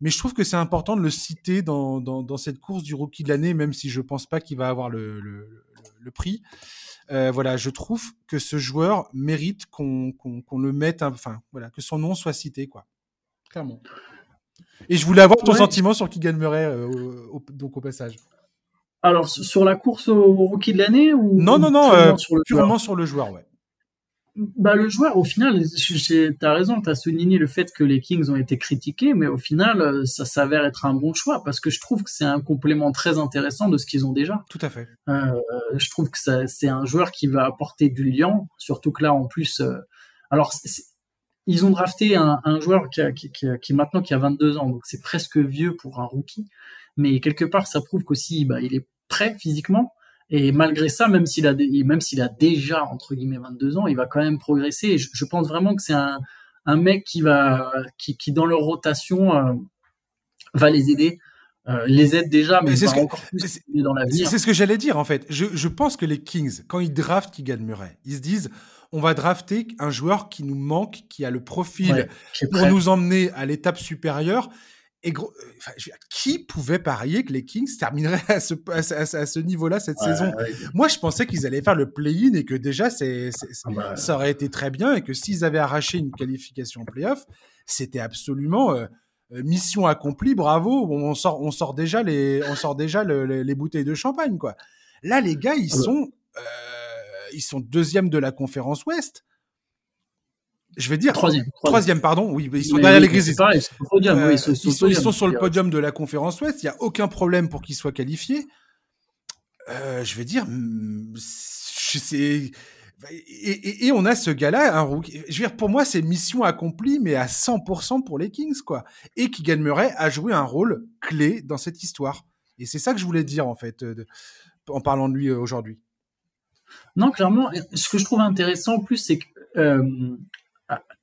mais je trouve que c'est important de le citer dans, dans, dans, cette course du rookie de l'année, même si je pense pas qu'il va avoir le, le, le prix. Euh, voilà, je trouve que ce joueur mérite qu'on qu le mette, enfin voilà, que son nom soit cité, quoi. Clairement. Et je voulais avoir ton sentiment sur qui gagnerait euh, donc au passage. Alors, sur la course au rookie de l'année ou Non, non, non, euh, sur le purement sur le joueur, ouais. Bah, le joueur, au final, t'as raison, t'as souligné le fait que les Kings ont été critiqués, mais au final, euh, ça s'avère être un bon choix parce que je trouve que c'est un complément très intéressant de ce qu'ils ont déjà. Tout à fait. Euh, je trouve que c'est un joueur qui va apporter du lien, surtout que là, en plus, euh, alors ils ont drafté un, un joueur qui, a, qui, qui, qui, maintenant qui a 22 ans, donc c'est presque vieux pour un rookie, mais quelque part, ça prouve qu'aussi, bah, il est prêt physiquement. Et malgré ça, même s'il a, même s'il a déjà entre guillemets 22 ans, il va quand même progresser. Et je, pense vraiment que c'est un, un mec qui va, qui, qui dans leur rotation euh, va les aider. Euh, les aide déjà, mais c'est encore plus dans l'avenir. C'est ce que j'allais dire en fait. Je, je, pense que les Kings, quand ils draftent Keegan Murray, ils se disent on va drafter un joueur qui nous manque, qui a le profil pour nous emmener à l'étape supérieure et gros, euh, qui pouvait parier que les Kings termineraient à ce, à, ce niveau-là cette saison? Moi, je pensais qu'ils allaient faire le play-in et que déjà, c'est, ah bah. ça aurait été très bien et que s'ils avaient arraché une qualification en play-off, c'était absolument euh, euh, mission accomplie. Bravo, on sort, on sort déjà les, on sort déjà les bouteilles de champagne, quoi. Là, les gars, ils ah bah. sont, ils sont deuxième de la conférence Ouest je vais dire troisième, troisième, pardon. Oui, ils sont derrière les Grizzlies. ils, sont, sur le podium de la conférence Ouest. Il n'y a aucun problème pour qu'ils soient qualifiés. Euh, je vais dire, et, et, et, on a ce gars-là, un rookie. Je veux dire, pour moi, c'est mission accomplie, mais à 100% pour les Kings, quoi. Et qui gagnerait à jouer un rôle clé dans cette histoire. Et c'est ça que je voulais dire, en fait, euh, en parlant de lui euh, aujourd'hui. Non, clairement, ce que je trouve intéressant en plus, c'est que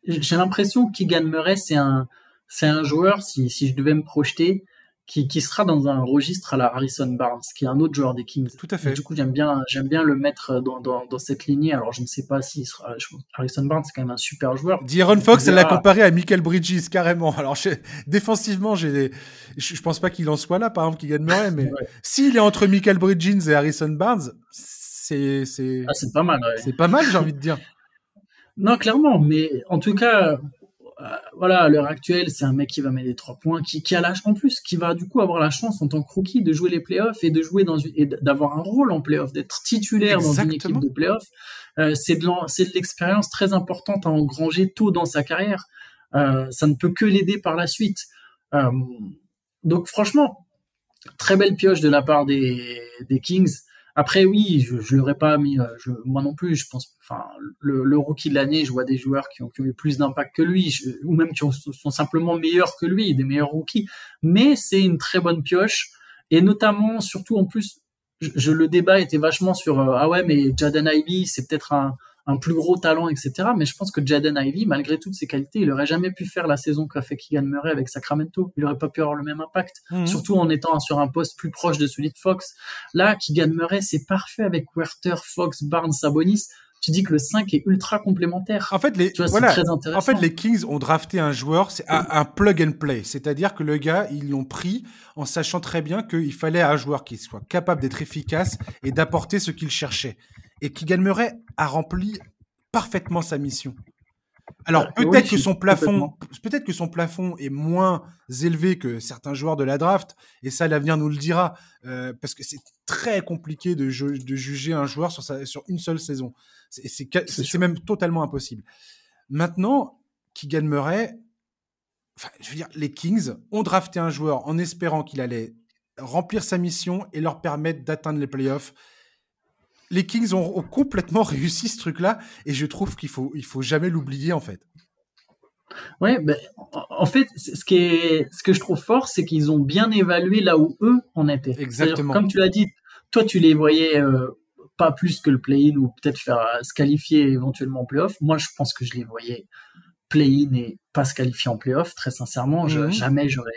j'ai l'impression qu'Igan Murray, c'est un, c'est un joueur, si, si je devais me projeter, qui, qui sera dans un registre à la Harrison Barnes, qui est un autre joueur des Kings. Tout à fait. du coup, j'aime bien, j'aime bien le mettre dans, dans, dans, cette lignée. Alors, je ne sais pas si sera, Harrison Barnes, c'est quand même un super joueur. D'Aaron Fox, elle l'a comparé à Michael Bridges, carrément. Alors, défensivement, j'ai, je, je pense pas qu'il en soit là, par exemple, Keegan Murray, mais s'il est entre Michael Bridges et Harrison Barnes, c'est, c'est, ah, c'est pas mal, C'est pas mal, j'ai envie de dire. Non, clairement, mais en tout cas, euh, voilà, à l'heure actuelle, c'est un mec qui va mettre des trois points, qui, qui a l'âge en plus, qui va du coup avoir la chance en tant que rookie de jouer les playoffs et de jouer dans une, et d'avoir un rôle en playoffs, d'être titulaire dans une équipe de playoffs. Euh, c'est de l'expérience très importante à engranger tôt dans sa carrière. Euh, ça ne peut que l'aider par la suite. Euh, donc franchement, très belle pioche de la part des, des Kings. Après, oui, je, je l'aurais pas mis, euh, moi non plus. Je pense, enfin, le, rookie de l'année, je vois des joueurs qui ont, eu plus d'impact que lui, ou même qui ont, sont simplement meilleurs que lui, des meilleurs rookies. Mais c'est une très bonne pioche, et notamment, surtout en plus, je, le débat était vachement sur euh, ah ouais, mais Jaden Ivey, c'est peut-être un, un plus gros talent, etc. Mais je pense que Jaden Ivey, malgré toutes ses qualités, il aurait jamais pu faire la saison qu'a fait Keegan Murray avec Sacramento. Il aurait pas pu avoir le même impact, mhm. surtout en étant sur un poste plus proche de celui de Fox. Là, Keegan Murray, c'est parfait avec Werther, Fox, Barnes, Sabonis tu dis que le 5 est ultra complémentaire. En fait, les, en fait, les Kings ont drafté un joueur, c'est un, plug and play. C'est-à-dire que le gars, ils l'ont pris en sachant très bien qu'il fallait un joueur qui soit capable d'être efficace et d'apporter ce qu'il cherchait. Et Keegan Murray a rempli parfaitement sa mission. Alors peut-être que son plafond, peut-être que son plafond est moins élevé que certains joueurs de la draft, et ça l'avenir nous le dira, euh, parce que c'est très compliqué de, de, juger un joueur sur, sa, sur une seule saison. C'est même totalement impossible. Maintenant, Keegan Murray, enfin, je veux dire, les Kings ont drafté un joueur en espérant qu'il allait remplir sa mission et leur permettre d'atteindre les playoffs les Kings ont, complètement réussi ce truc-là, et je trouve qu'il faut, il faut jamais l'oublier en fait. Ouais, ben, en fait, ce, qui est, ce que je trouve fort, c'est qu'ils ont bien évalué là où eux en étaient. Exactement. Comme tu l'as dit, toi, tu les voyais euh, pas plus que le play-in ou peut-être faire euh, se qualifier éventuellement en play-off. Moi, je pense que je les voyais play-in et pas se qualifier en play-off. Très sincèrement, mhm. jamais j'aurais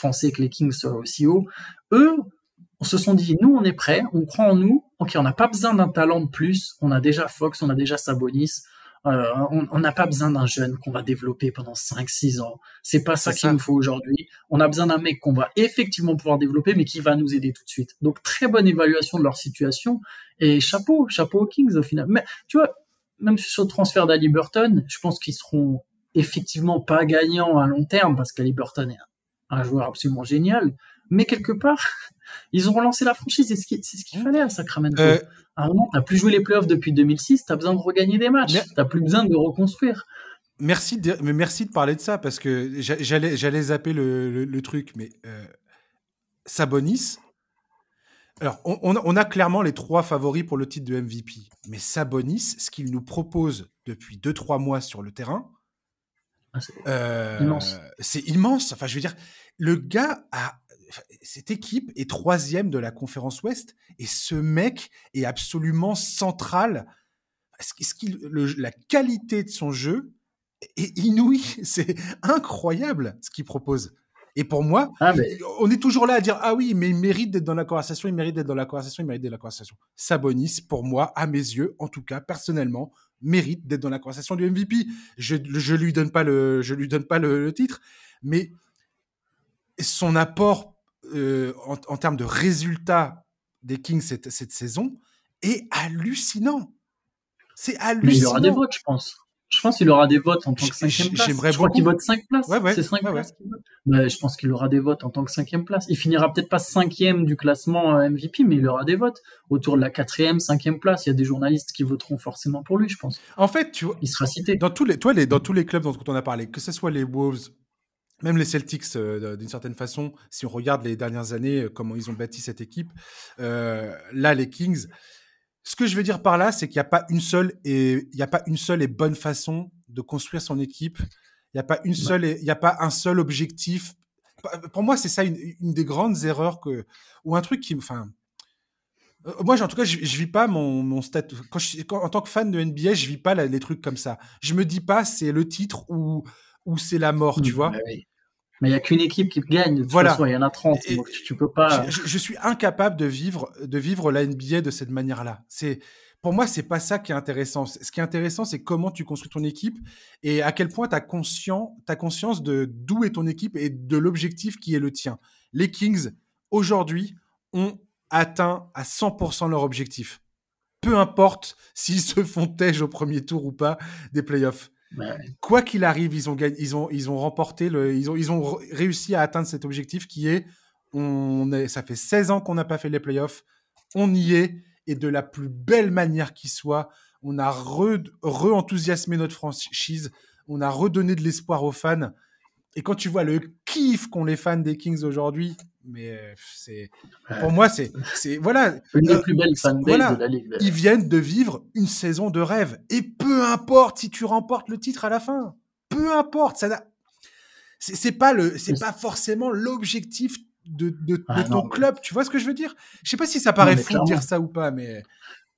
pensé que les Kings seraient aussi haut. Eux, on se sont dit, nous, on est prêts, on croit en nous, ok, on n'a pas besoin d'un talent de plus, on a déjà Fox, on a déjà Sabonis, euh, on n'a pas besoin d'un jeune qu'on va développer pendant 5-6 ans. C'est pas ça qu'il nous faut aujourd'hui. On a besoin d'un mec qu'on va effectivement pouvoir développer, mais qui va nous aider tout de suite. Donc très bonne évaluation de leur situation et chapeau, chapeau aux Kings au final. Mais tu vois, même sur le transfert d'Ali Burton, je pense qu'ils seront effectivement pas gagnants à long terme parce qu'Ali Burton est un joueur absolument génial, mais quelque part, ils ont relancé la franchise, c'est ce qu'il fallait à Sacramento. Euh, à un moment, t'as plus joué les playoffs depuis 2006, t'as besoin de regagner des matchs, t'as plus besoin de reconstruire. Merci de, mais merci de parler de ça parce que j'allais, j'allais zapper le, truc, mais euh, Sabonis. Alors, on, a clairement les trois favoris pour le titre de MVP, mais Sabonis, ce qu'il nous propose depuis 2-3 mois sur le terrain, ah, c'est euh, immense. C'est immense. Enfin, je veux dire, le gars a cette équipe est troisième de la conférence Ouest et ce mec est absolument central. ce qu'il, la qualité de son jeu est inouïe? C'est incroyable ce qu'il propose. Et pour moi, ah, on est toujours là à dire ah oui, mais il mérite d'être dans la conversation, il mérite d'être dans la conversation, il mérite d'être dans la conversation. Sabonis, pour moi, à mes yeux, en tout cas personnellement, mérite d'être dans la conversation du MVP. Je, je lui donne pas le, je lui donne pas le titre, mais son apport euh, en, termes de résultats des Kings cette, cette saison est hallucinant. C'est hallucinant. Mais il aura des votes, je pense. Je pense qu'il aura des votes en tant que cinquième place. Je crois qu'il vote 5 places. C'est 5 places mais je pense qu'il aura des votes en tant que cinquième place. Il finira peut-être pas cinquième du classement euh, MVP, mais il aura des votes autour de la quatrième, cinquième place. Il y a des journalistes qui voteront forcément pour lui, je pense. En fait, tu vois, il sera cité. Dans tous les, toi, les, dans tous les clubs dont on a parlé, que ce soit les Wolves, même les Celtics, euh, d'une certaine façon, si on regarde les dernières années, euh, comment ils ont bâti cette équipe, euh, là, les Kings, ce que je veux dire par là, c'est qu'il n'y a pas une seule et il n'y a pas une seule et bonne façon de construire son équipe. Il n'y a pas une seule il n'y a pas un seul objectif. Pour moi, c'est ça une, des grandes erreurs que ou un truc qui, enfin, moi, en tout cas, je, je vis pas mon, mon statut. Quand en tant que fan de NBA, je vis pas les trucs comme ça. Je me dis pas c'est le titre ou ou c'est la mort, tu mmh, vois? Bah mais il n'y a qu'une équipe qui gagne. De toute voilà. façon, il y en a 30. donc tu, peux pas. Je, suis incapable de vivre, de vivre la NBA de cette manière-là. C'est, pour moi, c'est pas ça qui est intéressant. Ce qui est intéressant, c'est comment tu construis ton équipe et à quel point tu as, conscient, as conscience de d'où est ton équipe et de l'objectif qui est le tien. Les Kings, aujourd'hui, ont atteint à 100% leur objectif. Peu importe s'ils se font tège au premier tour ou pas des playoffs. Quoi qu'il arrive, ils ont, gagné, ils, ont, ils ont remporté, le, ils, ont, ils ont réussi à atteindre cet objectif qui est, on est ça fait 16 ans qu'on n'a pas fait les playoffs, on y est, et de la plus belle manière qui soit, on a re-enthousiasmé notre franchise, on a redonné de l'espoir aux fans. Et quand tu vois le kiff qu'ont les fans des Kings aujourd'hui, mais euh, c'est pour moi c'est c'est voilà une des plus belles fanbases de la ligue. Ils viennent de vivre une saison de rêve et peu importe si tu remportes le titre à la fin, peu importe, ça c'est pas le c'est pas forcément l'objectif de, de, ah ton club, tu vois ce que je veux dire? Je sais pas si ça paraît fou de dire ça ou pas mais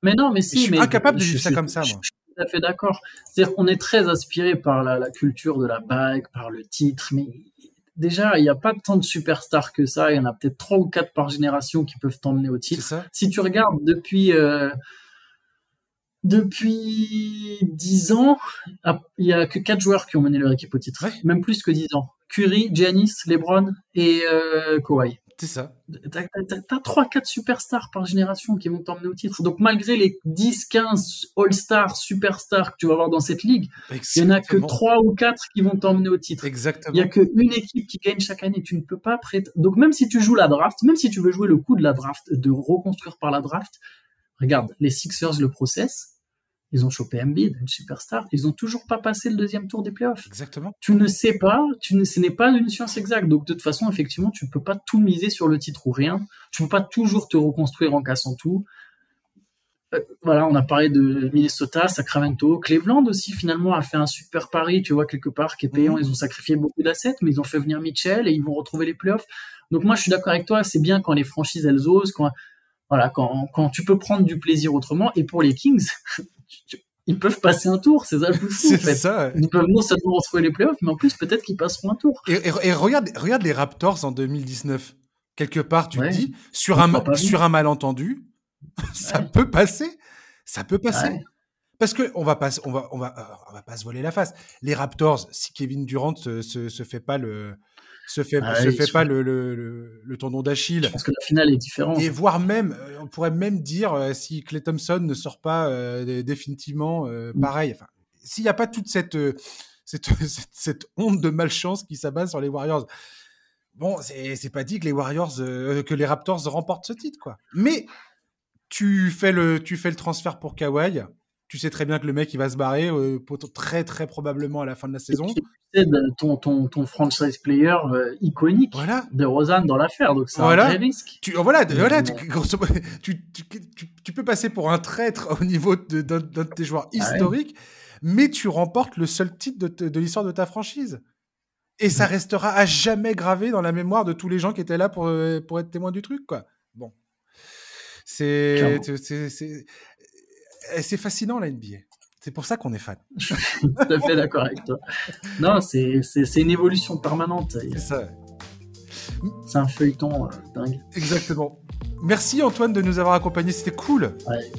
mais non, mais si. Je suis incapable de vivre ça comme ça, moi. Je suis tout à fait d'accord. C'est-à-dire qu'on est très inspiré par la, la, culture de la bague, par le titre, mais déjà, il n'y a pas tant de superstars que ça. Il y en a peut-être trois ou quatre par génération qui peuvent t'emmener au titre. Si tu regardes depuis euh, depuis dix ans, ah, il y a que quatre joueurs qui ont mené leur équipe au titre, même plus que dix ans. Curry, Giannis, LeBron et euh, Kawhi. C'est ça. T'as 3-4 superstars par génération qui vont t'emmener au titre. Donc malgré les 10-15 All-Stars, superstars que tu vas avoir dans cette ligue, il n'y en a que 3 ou 4 qui vont t'emmener au titre. Exactement. Il n'y a qu'une équipe qui gagne chaque année. Tu ne peux pas prêter. Donc même si tu joues la draft, même si tu veux jouer le coup de la draft, de reconstruire par la draft, regarde, les Sixers le process, ils ont chopé Embiid, une superstar. Ils ont toujours pas passé le deuxième tour des playoffs. Exactement. Tu ne sais pas, tu ne, ce n'est pas une science exacte. Donc, de toute façon, effectivement, tu ne peux pas tout miser sur le titre ou rien. Tu ne peux pas toujours te reconstruire en cassant tout. Euh, voilà, on a parlé de Minnesota, Sacramento, Cleveland aussi finalement a fait un super pari, tu vois quelque part qui est payant. Mhm. Ils ont sacrifié beaucoup d'assets, mais ils ont fait venir Mitchell et ils vont retrouver les playoffs. Donc moi, je suis d'accord avec toi. C'est bien quand les franchises elles osent, quand voilà, quand, quand tu peux prendre du plaisir autrement. Et pour les Kings, ils peuvent passer un tour, c'est. En fait. ça. Ils peuvent non seulement retrouver les playoffs, mais en plus peut-être qu'ils passeront un tour. Et, regarde, regarde les Raptors en 2019. Quelque part, tu te dis, sur un, sur un malentendu, ça peut passer. Ça peut passer. Parce que on va pas, on va, on va, euh, on va pas se voler la face. Les Raptors, si Kevin Durant se, se, se fait pas le, se fait, ah se fait pas le, le, le, tendon d'Achille. Parce que la finale est différente. Et voire même, euh, on pourrait même dire euh, si Clay Thompson ne sort pas euh, définitivement mm. pareil. Enfin, s'il n'y a pas toute cette, cette, cette, honte de malchance qui s'abat sur les Warriors. Bon, c'est pas dit que les Warriors, que les Raptors remportent ce titre, quoi. Mais tu fais le, tu fais le transfert pour Kawhi tu sais très bien que le mec il va se barrer euh, très très probablement à la fin de la saison. Sais, ton, ton, ton franchise player euh, iconique de Rosanne dans l'affaire, donc c'est un vrai risque. Tu, voilà, voilà tu, tu, peux passer pour un traître au niveau d'un de, tes joueurs ah historiques, mais tu remportes le seul titre de, l'histoire de ta franchise. Et ça restera à jamais gravé dans la mémoire de tous les gens qui étaient là pour, euh, pour être témoins du truc, quoi. Bon. C'est c'est fascinant la NBA. C'est pour ça qu'on est fan. Je suis tout à fait d'accord avec toi. Non, c'est une évolution permanente. C'est ça. C'est un feuilleton euh, dingue. Exactement. Merci Antoine de nous avoir accompagnés, c'était cool. Ouais.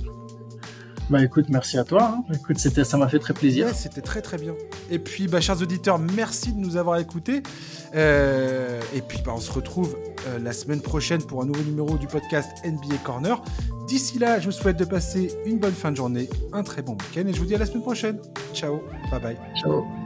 Bah écoute, merci à toi. Hein. Écoute, c'était, ça m'a fait très plaisir. Ouais, c'était très très bien. Et puis, bah, chers auditeurs, merci de nous avoir écoutés. Euh, et puis, bah, on se retrouve euh, la semaine prochaine pour un nouveau numéro du podcast NBA Corner. D'ici là, je vous souhaite de passer une bonne fin de journée, un très bon week-end et je vous dis à la semaine prochaine. Ciao, bye bye. Ciao.